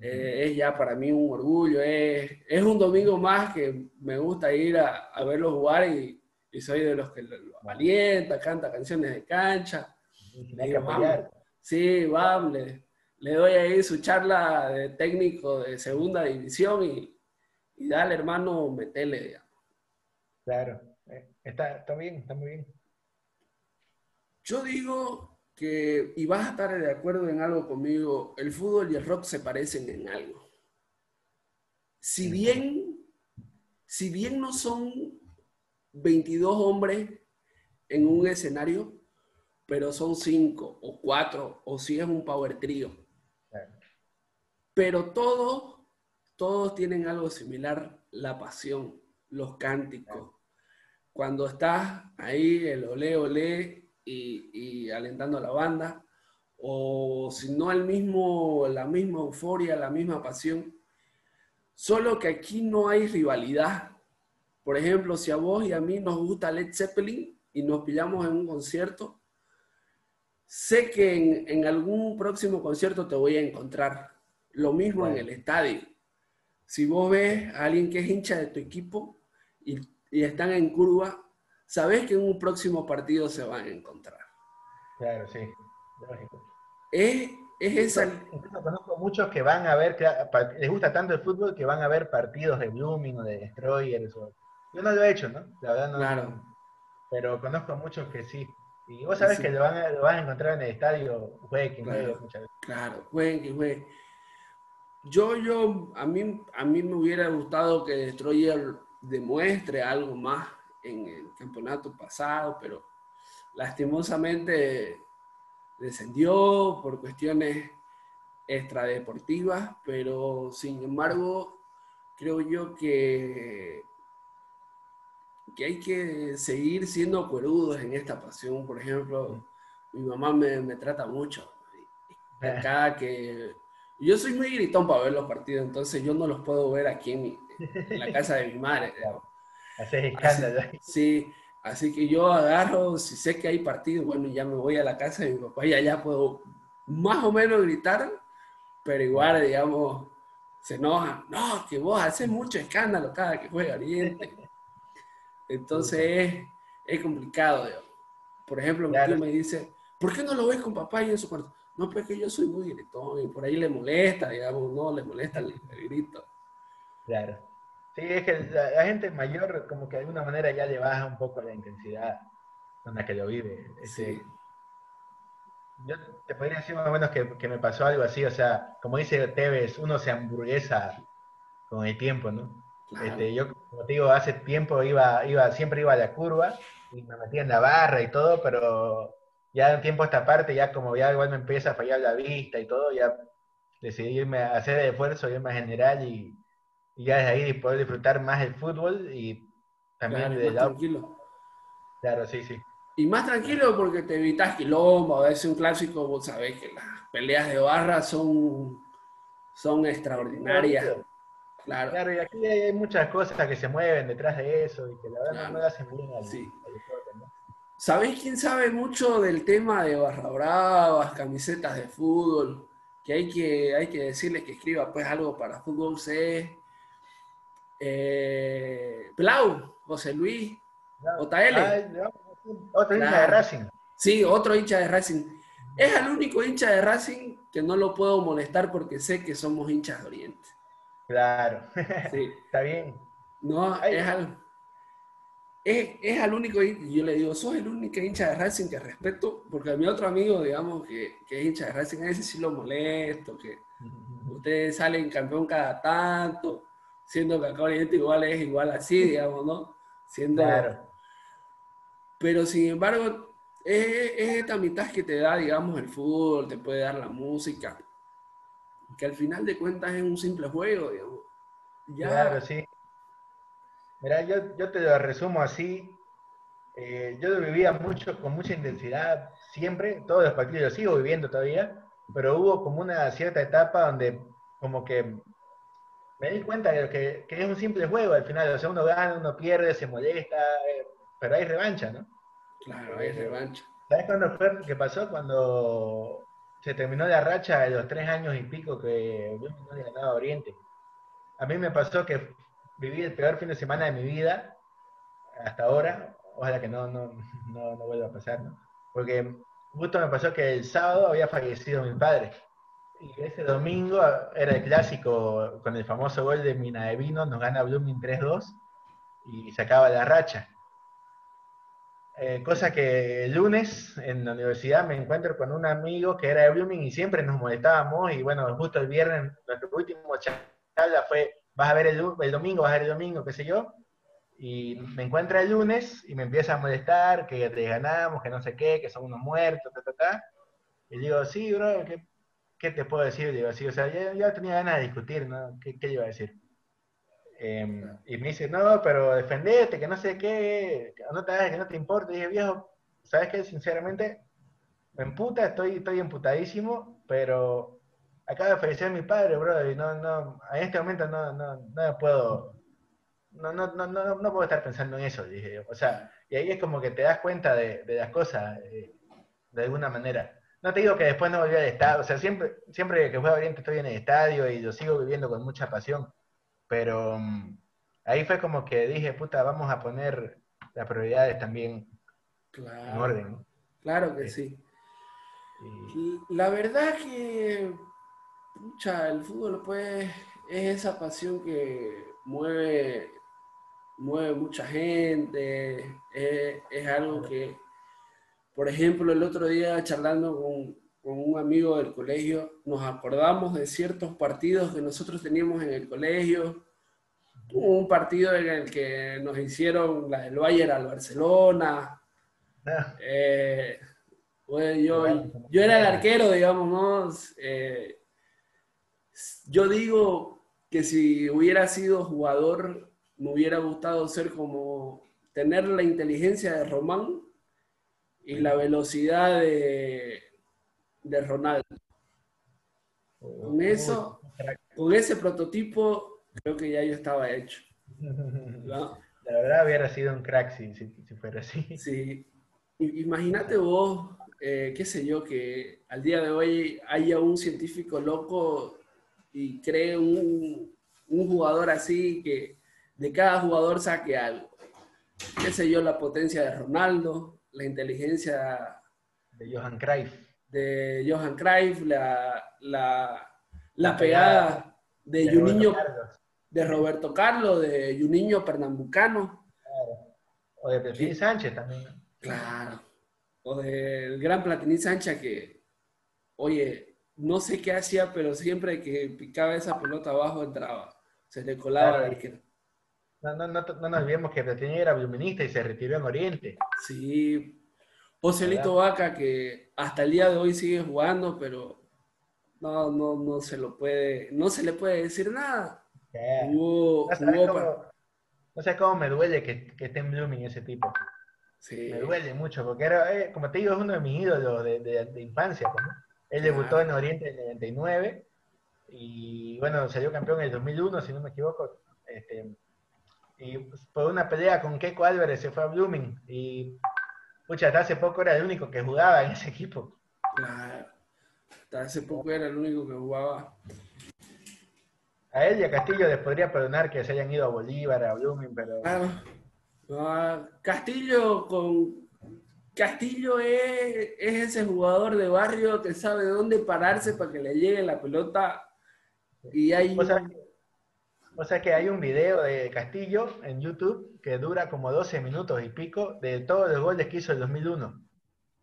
eh, es ya para mí un orgullo, es, es, un domingo más que me gusta ir a, a verlo jugar y, y, soy de los que lo, alienta, canta canciones de cancha. sí, vamos, le, le, doy ahí su charla de técnico de segunda división y, y dale hermano, metele, digamos. Claro, eh, está, está bien, está muy bien. Yo digo y vas a estar de acuerdo en algo conmigo, el fútbol y el rock se parecen en algo. Si bien, si bien no son 22 hombres en un escenario, pero son 5 o 4 o si es un power trio. Pero todos, todos tienen algo similar, la pasión, los cánticos. Cuando estás ahí, el olé, olé, y, alentando a la banda, o si no el mismo, la misma euforia, la misma pasión. Solo que aquí no hay rivalidad. Por ejemplo, si a vos y a mí nos gusta Led Zeppelin y nos pillamos en un concierto, sé que en, algún próximo concierto te voy a encontrar. Lo mismo en el estadio. Si vos ves a alguien que es hincha de tu equipo y, y están en curva, sabes que en un próximo partido se van a encontrar. Claro, sí, lógico. Es, es esa... Incluso conozco muchos que van a ver, les gusta tanto el fútbol que van a ver partidos de Blooming o de Destroyers. Yo no lo he hecho, ¿no? La verdad no. Claro. Pero conozco muchos que sí. Y vos sabés que lo van, a, lo van, a, encontrar en el estadio, juegue claro, muchas veces. Claro, juegue. yo, yo, a mí, a mí me hubiera gustado que Destroyer demuestre algo más en el campeonato pasado, pero lastimosamente descendió por cuestiones extradeportivas, pero sin embargo creo yo que, que hay que seguir siendo cuerudos en esta pasión. Por ejemplo, mi mamá me, me trata mucho. Acá que yo soy muy gritón para ver los partidos, entonces yo no los puedo ver aquí en, la casa de mi madre. *laughs* Haces escándalo. sí, así que yo agarro, si sé que hay partido, bueno, ya me voy a la casa de mi papá y allá puedo más o menos gritar, pero igual, digamos, se enojan. No, que vos haces mucho escándalo cada que juega Oriente. Entonces es, es complicado. Por ejemplo, mi tío me dice, ¿por qué no lo ves con papá y en su cuarto? No, pues que yo soy muy gritón y por ahí le molesta, digamos, no, le molesta el, grito. Claro. Sí, es que la, gente mayor como que de alguna manera ya le baja un poco la intensidad con la que lo vive. sí. Yo te podría decir más o menos que, que, me pasó algo así, o sea, como dice Tevez, uno se hamburguesa con el tiempo, ¿no? Este, yo, como te digo, hace tiempo iba, iba, siempre iba a la curva y me metía en la barra y todo, pero ya un tiempo esta parte, ya como ya igual me empieza a fallar la vista y todo, ya decidí irme a hacer el esfuerzo, irme a general y, ya desde ahí poder disfrutar más el fútbol y también de más tranquilo. Claro, sí, sí. Y más tranquilo porque te evitas quilombo, a veces un clásico, vos sabés que las peleas de barra son, son extraordinarias. Claro. claro. y aquí hay muchas cosas que se mueven detrás de eso y que la verdad no, me hacen bien al, sí. ¿Sabéis quién sabe mucho del tema de barra bravas, camisetas de fútbol? Que hay que, hay que decirle que escriba pues algo para Fútbol C. Eh, Blau, José Luis, JL. otro hincha de Racing. Sí, otro hincha de Racing. Es el único hincha de Racing que no lo puedo molestar porque sé que somos hinchas de Oriente. Claro. Sí. *laughs* Está bien. No, es algo es, es al único, yo le digo, sos el único hincha de Racing que respeto, porque a mi otro amigo, digamos, que, que es hincha de Racing, a ese sí lo molesto, que ustedes salen campeón cada tanto, siendo que acá Oriente igual es igual así, *laughs* digamos, ¿no? Siendo... Claro. Pero sin embargo, es, es esta mitad que te da, digamos, el fútbol, te puede dar la música, que al final de cuentas es un simple juego, digamos. Ya, claro, sí. Mira, yo, yo te lo resumo así. Eh, yo lo vivía mucho, con mucha intensidad, siempre, todos los partidos lo sigo viviendo todavía, pero hubo como una cierta etapa donde como que me di cuenta de que, que es un simple juego al final, o sea, uno gana, uno pierde, se molesta, eh, pero hay revancha, ¿no? Claro, hay revancha. ¿Sabes cuándo fue que pasó? Cuando se terminó la racha de los tres años y pico que no había ganado Oriente. A mí me pasó que viví el peor fin de semana de mi vida hasta ahora. Ojalá que no, no, no, no vuelva a pasar, ¿no? Porque justo me pasó que el sábado había fallecido mi padre. Y ese domingo era el clásico con el famoso gol de Mina de Vino, nos gana Blooming 3-2 y se acaba la racha. Eh, cosa que el lunes en la universidad me encuentro con un amigo que era de Blooming y siempre nos molestábamos y bueno, justo el viernes nuestro último charla fue vas a ver el, domingo, vas a ver el domingo, qué sé yo, y me encuentra el lunes y me empieza a molestar, que te ganamos, que no sé qué, que son unos muertos, ta, ta, ta. Y digo, sí, bro, ¿qué, qué te puedo decir? Digo, sí, o sea, yo, tenía ganas de discutir, ¿no? ¿Qué, qué iba a decir? Em, y me dice, no, pero defendete, que no sé qué, que no te hagas, que no te importe. Y dije, viejo, ¿sabes qué? Sinceramente, me emputa, estoy, estoy emputadísimo, pero acaba de fallecer mi padre, bro, y no, no, en este momento no, no, no puedo, no, no, no, no, no puedo estar pensando en eso, dije O sea, y ahí es como que te das cuenta de, de las cosas, eh, de alguna manera. No te digo que después no volví al estadio, o sea, siempre, siempre que juego Oriente estoy en el estadio y lo sigo viviendo con mucha pasión, pero mm, ahí fue como que dije, puta, vamos a poner las prioridades también en orden. Claro que sí. La verdad que Pucha, el fútbol pues es esa pasión que mueve, mueve mucha gente, es, algo que, por ejemplo, el otro día charlando con, con un amigo del colegio, nos acordamos de ciertos partidos que nosotros teníamos en el colegio. un partido en el que nos hicieron la del Bayern al Barcelona. Ah. Eh, yo, yo, era el arquero, digamos, ¿no? Eh, yo digo que si hubiera sido jugador, me hubiera gustado ser como tener la inteligencia de Román y la velocidad de, de Ronaldo. Con eso, con ese prototipo, creo que ya yo estaba hecho. *laughs* La verdad hubiera sido un crack si, fuera así. Sí. Imagínate vos, eh, qué sé yo, que al día de hoy haya un científico loco y cree un, un jugador así que de cada jugador saque algo. Qué sé yo, la potencia de Ronaldo, la inteligencia de Johan Cruyff de Johan Cruyff, la, la, pegada de, de de Roberto Carlos, de Juninho Pernambucano. O de Platini Sánchez también. Claro. O del gran Platini Sánchez que, oye, no sé qué hacía, pero siempre que picaba esa pelota abajo entraba. Se le colaba la No, no, no, no, nos olvidemos que Platini era bluminista y se retiró en Oriente. Sí, Joselito Vaca, que hasta el día de hoy sigue jugando, pero no, no, no se lo puede, no se le puede decir nada. no, sé cómo, me duele que, que esté en Blooming ese tipo. Me duele mucho, porque era, eh, como te digo, es uno de mis ídolos de, de, infancia. Pues, Él debutó en Oriente en el 99 y bueno, salió campeón en el 2001, si no me equivoco. Este, y por una pelea con Keiko Álvarez se fue a Blooming y Pucha, hasta hace poco era el único que jugaba en ese equipo. Claro. Hasta hace poco era el único que jugaba. A él y a Castillo les podría perdonar que se hayan ido a Bolívar, a Blooming, pero. Claro. Castillo con. Castillo es, ese jugador de barrio que sabe dónde pararse para que le llegue la pelota. Y hay. O sea que hay un video de Castillo en YouTube que dura como 12 minutos y pico de todos los goles que hizo el 2001.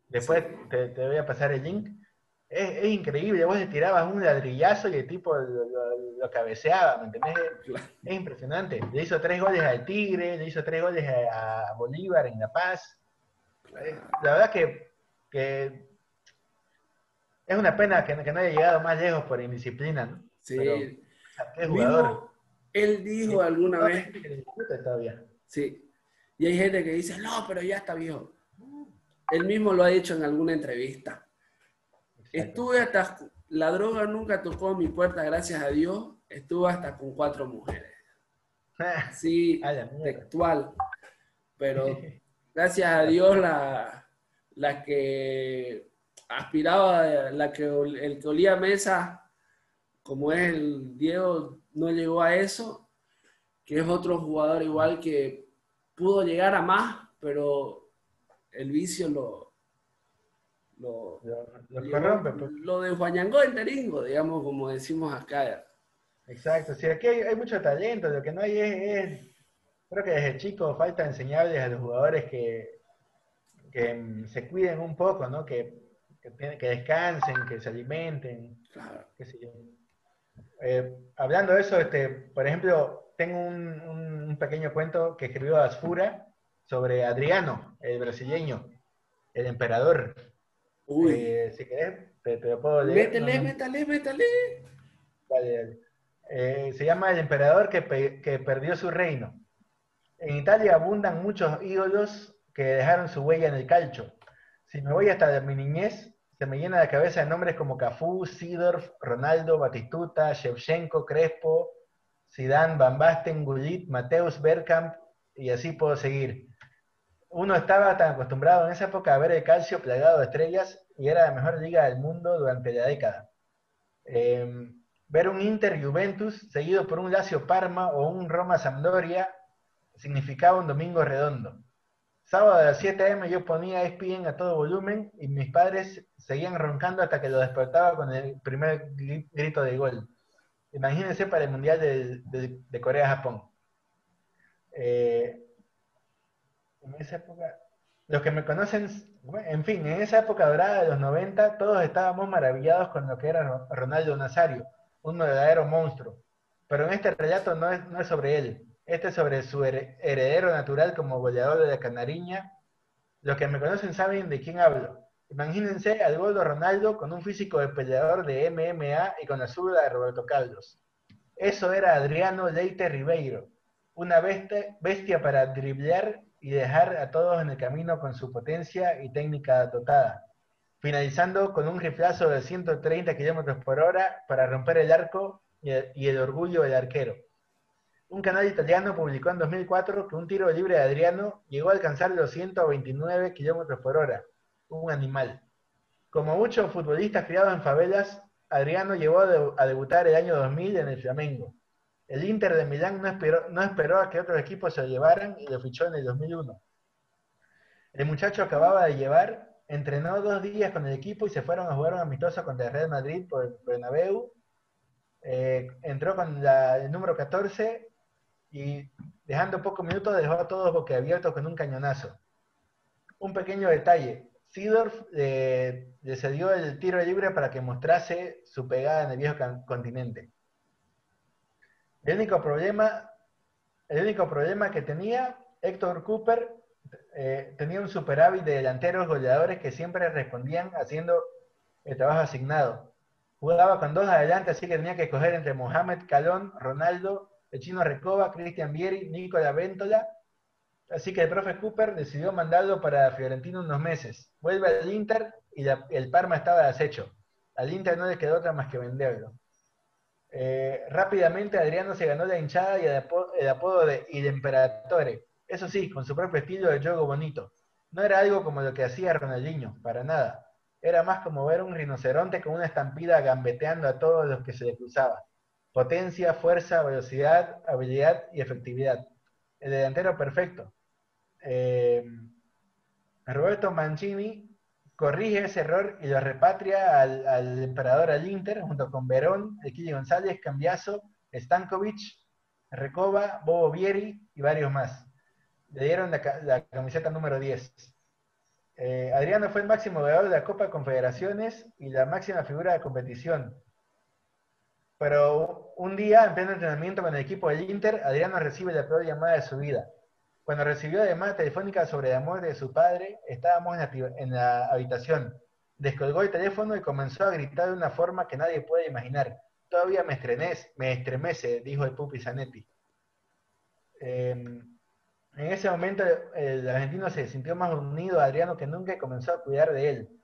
Después te, voy a pasar el link. Es, increíble, vos le tirabas un ladrillazo y el tipo lo, cabeceaba, ¿me entendés? Es, impresionante. Le hizo tres goles al Tigre, le hizo tres goles a, Bolívar en La Paz. La verdad que, es una pena que, no haya llegado más lejos por indisciplina, ¿no? Sí. qué jugador. Él dijo alguna vez. Sí. Y hay gente que dice, no, pero ya está viejo. Él mismo lo ha dicho en alguna entrevista. Estuve hasta. La droga nunca tocó mi puerta, gracias a Dios. Estuve hasta con cuatro mujeres. *laughs* Sí, textual. Pero *laughs* gracias a Dios, la, la que aspiraba, la que el que olía mesa, como es el Diego, no llegó a eso, que es otro jugador igual que pudo llegar a más, pero el vicio lo, lo, lo, pues. lo de Juañangó en digamos, como decimos acá. Exacto, sí, aquí hay, mucho talento, lo que no hay es, creo que desde chico falta enseñarles a los jugadores que, que mm, se cuiden un poco, ¿no? Que, que, que descansen, que se alimenten, claro. qué sé yo. Eh, hablando de eso, este, por ejemplo, tengo un, pequeño cuento que escribió Asfura sobre Adriano, el brasileño, el emperador. Uy. Eh, si querés, te, lo puedo leer. Métale, métale. Vale, eh, se llama El emperador que, que perdió su reino. En Italia abundan muchos ídolos que dejaron su huella en el calcio. Si me voy hasta mi niñez, se me llena la cabeza de nombres como Cafú, Sidorf, Ronaldo, Batistuta, Shevchenko, Crespo, Zidane, Van Basten, Gullit, Mateus, Bergkamp, y así puedo seguir. Uno estaba tan acostumbrado en esa época a ver el calcio plagado de estrellas y era la mejor liga del mundo durante la década. Em, ver un Inter Juventus seguido por un Lazio Parma o un Roma Sampdoria significaba un domingo redondo. Sábado a las 7 am yo ponía ESPN a todo volumen y mis padres seguían roncando hasta que lo despertaba con el primer grito de gol. Imagínense para el Mundial de, Corea-Japón. Eh, en esa época, los que me conocen, en fin, en esa época dorada de los 90, todos estábamos maravillados con lo que era Ronaldo Nazario, un verdadero monstruo. Pero en este relato no no es sobre él, este es sobre su heredero natural como goleador de la Canariña. Los que me conocen saben de quién hablo. Imagínense al gordo Ronaldo con un físico de peleador de MMA y con la zurda de Roberto Carlos. Eso era Adriano Leite Ribeiro, una bestia, para driblear y dejar a todos en el camino con su potencia y técnica dotada, finalizando con un riflazo de 130 km por hora para romper el arco y el orgullo del arquero. Un canal italiano publicó en 2004 que un tiro libre de Adriano llegó a alcanzar los 129 km por hora, un animal. Como muchos futbolistas criados en favelas, Adriano llegó a debutar el año 2000 en el Flamengo. El Inter de Milán no esperó, no esperó a que otros equipos se lo llevaran y lo fichó en el 2001. El muchacho acababa de llevar, entrenó dos días con el equipo y se fueron a jugar un amistoso contra el Real Madrid por el Bernabéu. Eh, entró con el número 14 y dejando pocos minutos dejó a todos boquiabiertos con un cañonazo. Un pequeño detalle, Sidorf le cedió el tiro libre para que mostrase su pegada en el viejo continente. El único problema, el único problema que tenía Héctor Cooper eh, tenía un superávit de delanteros goleadores que siempre respondían haciendo el trabajo asignado. Jugaba con dos adelante, así que tenía que escoger entre Mohamed Calón, Ronaldo el chino Recoba, Cristian Vieri, Nicola Ventola. Así que el profe Cooper decidió mandarlo para Fiorentino unos meses. Vuelve al Inter y el Parma estaba acecho. Al Inter no le quedó otra más que venderlo. Eh, rápidamente Adriano se ganó la hinchada y el apodo, de Il. Eso sí, con su propio estilo de juego bonito. No era algo como lo que hacía Ronaldinho, para nada. Era más como ver un rinoceronte con una estampida gambeteando a todos los que se le cruzaba. Potencia, fuerza, velocidad, habilidad y efectividad. El delantero perfecto. Eh, Roberto Mancini corrige ese error y lo repatria al, emperador al Inter junto con Verón, Equili González, Cambiaso, Stankovic, Recoba, Bobo Vieri y varios más. Le dieron la, camiseta número 10. Eh, Adriano fue el máximo goleador de la Copa Confederaciones y la máxima figura de competición, pero un día, en pleno entrenamiento con el equipo del Inter, Adriano recibe la peor llamada de su vida. Cuando recibió la llamada telefónica sobre la muerte de su padre, estábamos en la, habitación. Descolgó el teléfono y comenzó a gritar de una forma que nadie puede imaginar. Todavía me, estrenés, me estremece, dijo el Pupi Zanetti. Em, en ese momento el argentino se sintió más unido a Adriano que nunca y comenzó a cuidar de él.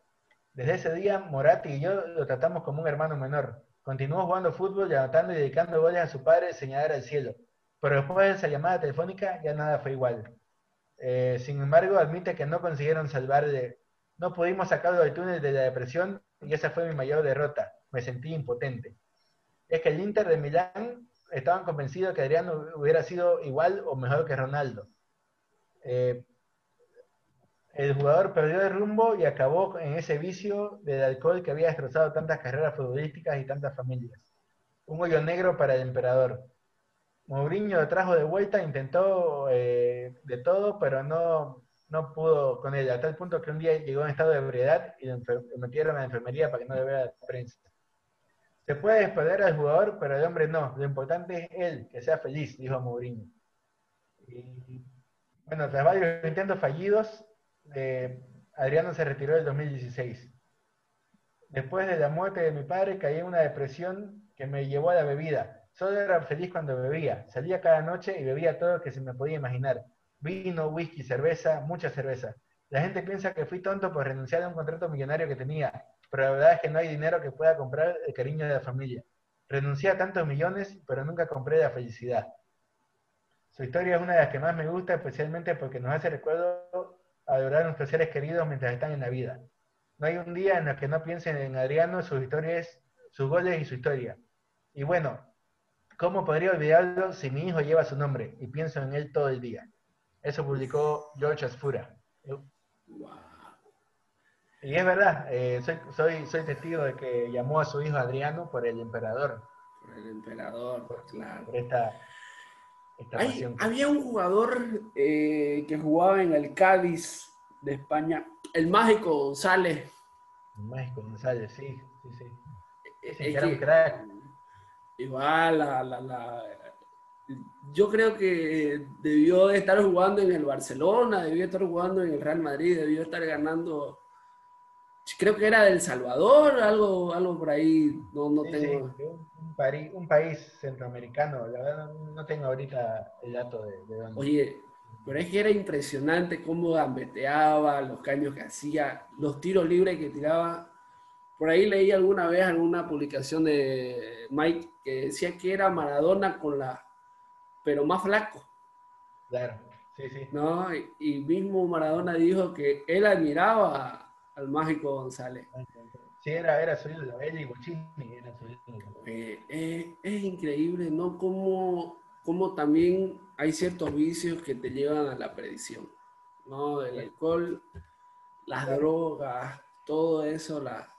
Desde ese día, Moratti y yo lo tratamos como un hermano menor. Continuó jugando fútbol y anotando y dedicando goles a su padre señalar al cielo. Pero después de esa llamada telefónica ya nada fue igual. Eh, sin embargo, admite que no consiguieron salvarle. No pudimos sacarlo del túnel de la depresión y esa fue mi mayor derrota. Me sentí impotente. Es que el Inter de Milán estaban convencidos que Adriano hubiera sido igual o mejor que Ronaldo. Eh, el jugador perdió el rumbo y acabó en ese vicio del alcohol que había destrozado tantas carreras futbolísticas y tantas familias. Un hoyo negro para el emperador. Mourinho lo trajo de vuelta, intentó eh, de todo, pero no, no pudo con él, a tal punto que un día llegó en estado de ebriedad y lo, metieron a la enfermería para que no le vea la prensa. Se puede despedir al jugador, pero el hombre no. Lo importante es él, que sea feliz, dijo Mourinho. Y, bueno, tras varios intentos fallidos, Adriano se retiró en 2016. Después de la muerte de mi padre caí en una depresión que me llevó a la bebida. Solo era feliz cuando bebía. Salía cada noche y bebía todo lo que se me podía imaginar. Vino, whisky, cerveza, mucha cerveza. La gente piensa que fui tonto por renunciar a un contrato millonario que tenía, pero la verdad es que no hay dinero que pueda comprar el cariño de la familia. Renuncié a tantos millones, pero nunca compré la felicidad. Su historia es una de las que más me gusta, especialmente porque nos hace recuerdo adorar a nuestros seres queridos mientras están en la vida. No hay un día en el que no piensen en Adriano, sus historias, sus goles y su historia. Y bueno, ¿cómo podría olvidarlo si mi hijo lleva su nombre y pienso en él todo el día? Eso publicó George Asfura. Y es verdad, eh, soy, soy, testigo de que llamó a su hijo Adriano por el emperador. Por el emperador, claro. Por esta había un jugador eh, que jugaba en el Cádiz, de España, el mágico González. El mágico González, sí, sí, sí. era un crack. Igual, la, la, yo creo que debió de estar jugando en el Barcelona, debió estar jugando en el Real Madrid, debió estar ganando creo que era del Salvador, algo, algo por ahí, no, no tengo. un, país, un, país, centroamericano, la verdad no, tengo ahorita el dato de, dónde. Oye, pero es que era impresionante cómo gambeteaba, los caños que hacía, los tiros libres que tiraba. Por ahí leí alguna vez alguna publicación de Mike que decía que era Maradona con la, pero más flaco. Claro, sí, sí. ¿No? Y, y mismo Maradona dijo que él admiraba al mágico González. Sí, era, era su ídolo, él y Guccini era su eh, eh, es increíble, ¿no? Cómo, cómo, también hay ciertos vicios que te llevan a la perdición, ¿no? El alcohol, las drogas, todo eso, la...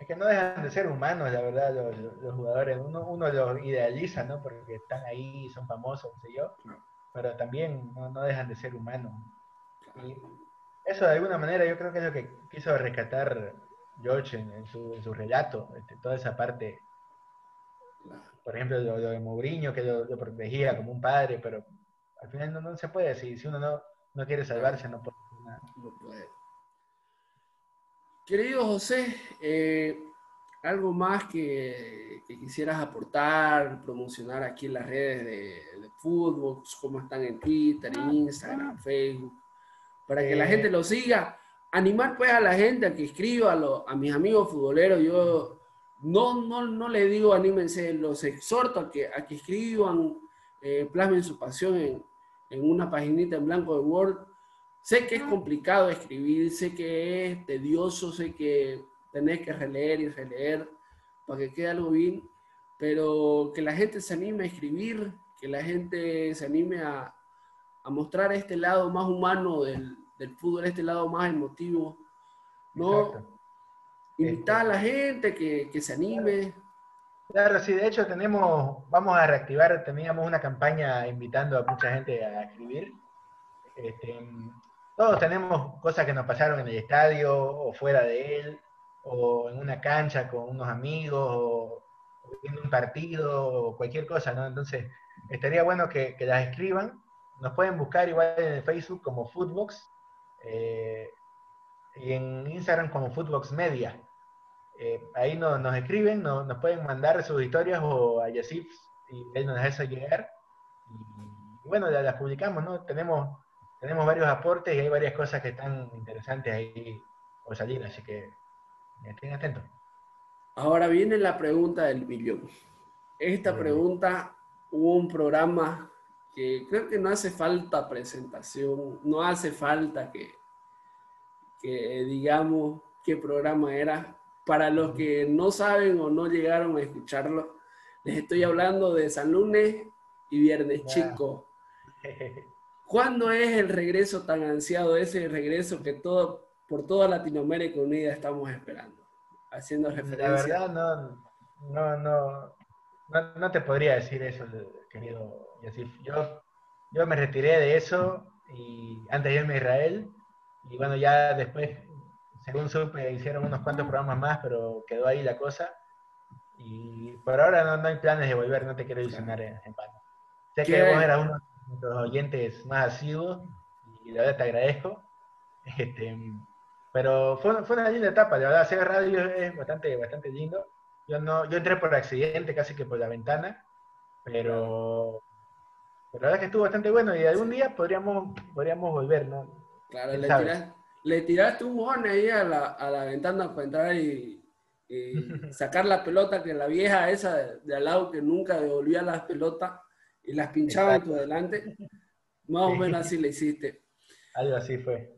Es que no dejan de ser humanos, la verdad, los, jugadores. Uno, uno los idealiza, ¿no? Porque están ahí, son famosos, no sé yo. Pero también no, no dejan de ser humanos eso de alguna manera yo creo que es lo que quiso rescatar George en, su, relato, este, toda esa parte, por ejemplo, lo, de Mourinho, que lo, protegía como un padre, pero al final no, se puede, si, si uno no, no quiere salvarse, no puede. No puede. Querido José, eh, algo más que, quisieras aportar, promocionar aquí en las redes de, de fútbol, cómo están en Twitter, en Instagram, Facebook para que la gente lo siga. Animar pues a la gente a que escriba, a, a mis amigos futboleros. Yo no, no, no le digo anímense, los exhorto a que, a que escriban, eh, plasmen su pasión en, en una paginita en blanco de Word. Sé que es complicado escribir, sé que es tedioso, sé que tenés que releer y releer para que quede algo bien, pero que la gente se anime a escribir, que la gente se anime a, a mostrar este lado más humano del, del fútbol, este lado más emotivo, ¿no? Invitar a la gente que, que, se anime. Claro, sí, de hecho tenemos, vamos a reactivar, teníamos una campaña invitando a mucha gente a escribir. Este, todos tenemos cosas que nos pasaron en el estadio o fuera de él, o en una cancha con unos amigos, o, viendo un partido, o cualquier cosa, ¿no? Entonces, estaría bueno que, que las escriban. Nos pueden buscar igual en Facebook como Footbox eh, y en Instagram como Footbox Media. Eh, ahí nos escriben, nos pueden mandar sus historias o a Yasif y él nos deja llegar. Y, bueno, las, publicamos, ¿no? Tenemos, tenemos varios aportes y hay varias cosas que están interesantes ahí por salir, así que estén atentos. Ahora viene la pregunta del millón. Esta pregunta hubo un programa que creo que no hace falta presentación, no hace falta que, que digamos qué programa era. Para los que no saben o no llegaron a escucharlo, les estoy hablando de San Lunes y Viernes Chico. ¿Cuándo es el regreso tan ansiado, ese regreso que todo, por toda Latinoamérica Unida estamos esperando? Haciendo referencia. La verdad, no, no, no, no, no te podría decir eso, querido yo, yo me retiré de eso y antes de irme a Israel. Y bueno, ya después, según supe, hicieron unos cuantos programas más, pero quedó ahí la cosa. Y por ahora no, no hay planes de volver, no te quiero ilusionar en, en Sé que vos eras uno de los oyentes más asiduos y la verdad te agradezco. Este, pero fue, fue, una linda etapa, la verdad, hacer radio es bastante, bastante lindo. Yo, no, yo entré por accidente, casi que por la ventana, pero pero la verdad que estuvo bastante bueno y algún día podríamos, podríamos volver, ¿no? Claro, le, tiraste un mojón ahí a la, a la ventana para entrar y, *laughs* sacar la pelota, que la vieja esa de, al lado que nunca devolvía las pelotas y las pinchaba en tu delante. Más o menos así le hiciste. Algo así fue.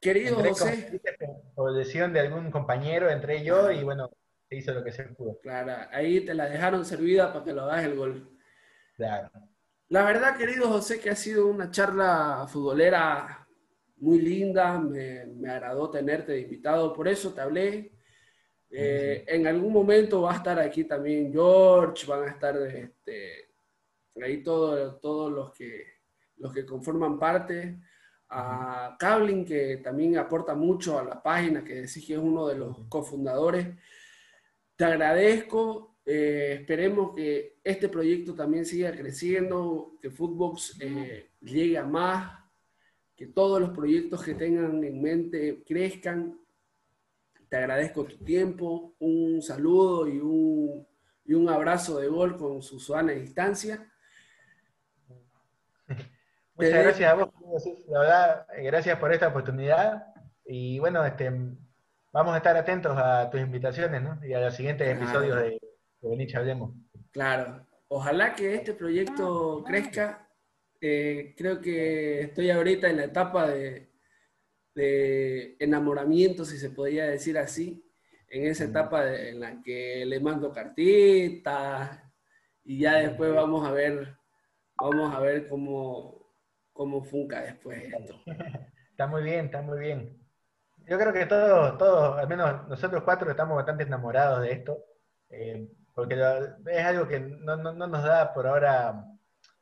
Querido José. *laughs* Por decisión de algún compañero, entré yo y bueno, se hizo lo que se pudo. Claro, ahí te la dejaron servida para que lo hagas el gol. Claro. La verdad, querido José, que ha sido una charla futbolera muy linda, me, me agradó tenerte de invitado, por eso te hablé. Eh, en algún momento va a estar aquí también George, van a estar este, ahí todos los, que, los que conforman parte. a Cabling, que también aporta mucho a la página, que decís que es uno de los cofundadores. Te agradezco. Eh, esperemos que este proyecto también siga creciendo, que Footbox eh, llegue a más, que todos los proyectos que tengan en mente crezcan. Te agradezco tu tiempo, un saludo y un, y un abrazo de gol con Susana a distancia. *laughs* Muchas gracias a vos, la verdad, eh, gracias por esta oportunidad. Y bueno, este, vamos a estar atentos a tus invitaciones, ¿no? Y a los siguientes episodios de, de Benich Hablemos. Claro, ojalá que este proyecto crezca. Eh, creo que estoy ahorita en la etapa de, de enamoramiento, si se podría decir así, en esa etapa en la que le mando cartitas y ya después vamos a ver, vamos a ver cómo, cómo funca después esto. *laughs* Está muy bien, está muy bien. Yo creo que todos, todos, al menos nosotros cuatro estamos bastante enamorados de esto, eh, porque es algo que no, no, no, nos da por ahora,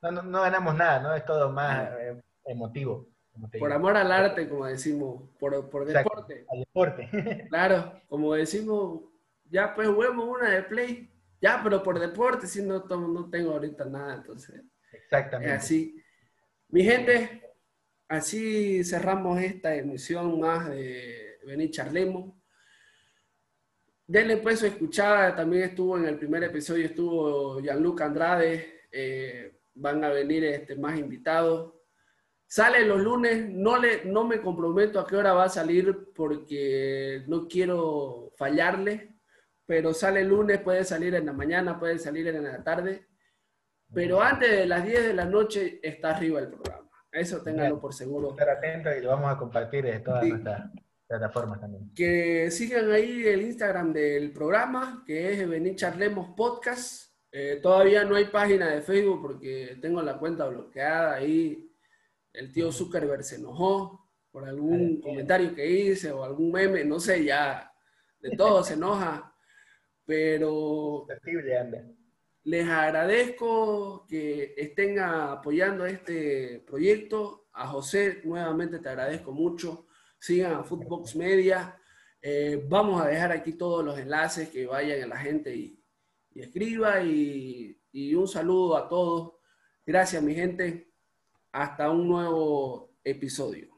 no, no, ganamos nada, ¿no? Es todo más eh, emotivo. Por amor al arte, como decimos, por, por deporte. al deporte. *laughs* claro, como decimos, ya pues juguemos una de play, ya, pero por deporte, si no, no tengo ahorita nada, entonces. Exactamente. así. Mi gente, así cerramos esta emisión más de Venir Charlemos. Denle pues su escuchada, también estuvo en el primer episodio, estuvo Gianluca Andrade, eh, van a venir este, más invitados. Sale los lunes, no, le, no me comprometo a qué hora va a salir porque no quiero fallarle, pero sale el lunes, puede salir en la mañana, puede salir en la tarde. Pero antes de las 10 de la noche está arriba el programa. Eso ténganlo por seguro. Estar atentos y lo vamos a compartir en todas nuestras plataformas también. Que sigan ahí el Instagram del programa, que es Venir Charlemos Podcast. Eh, todavía no hay página de Facebook porque tengo la cuenta bloqueada ahí. El tío Zuckerberg se enojó por algún comentario que hice o algún meme, no sé, ya de todo se enoja. Pero les agradezco que estén apoyando este proyecto. A José, nuevamente te agradezco mucho. Sigan a Footbox Media. Eh, vamos a dejar aquí todos los enlaces que vayan a la gente y, escriba. Y, y un saludo a todos. Gracias, mi gente. Hasta un nuevo episodio.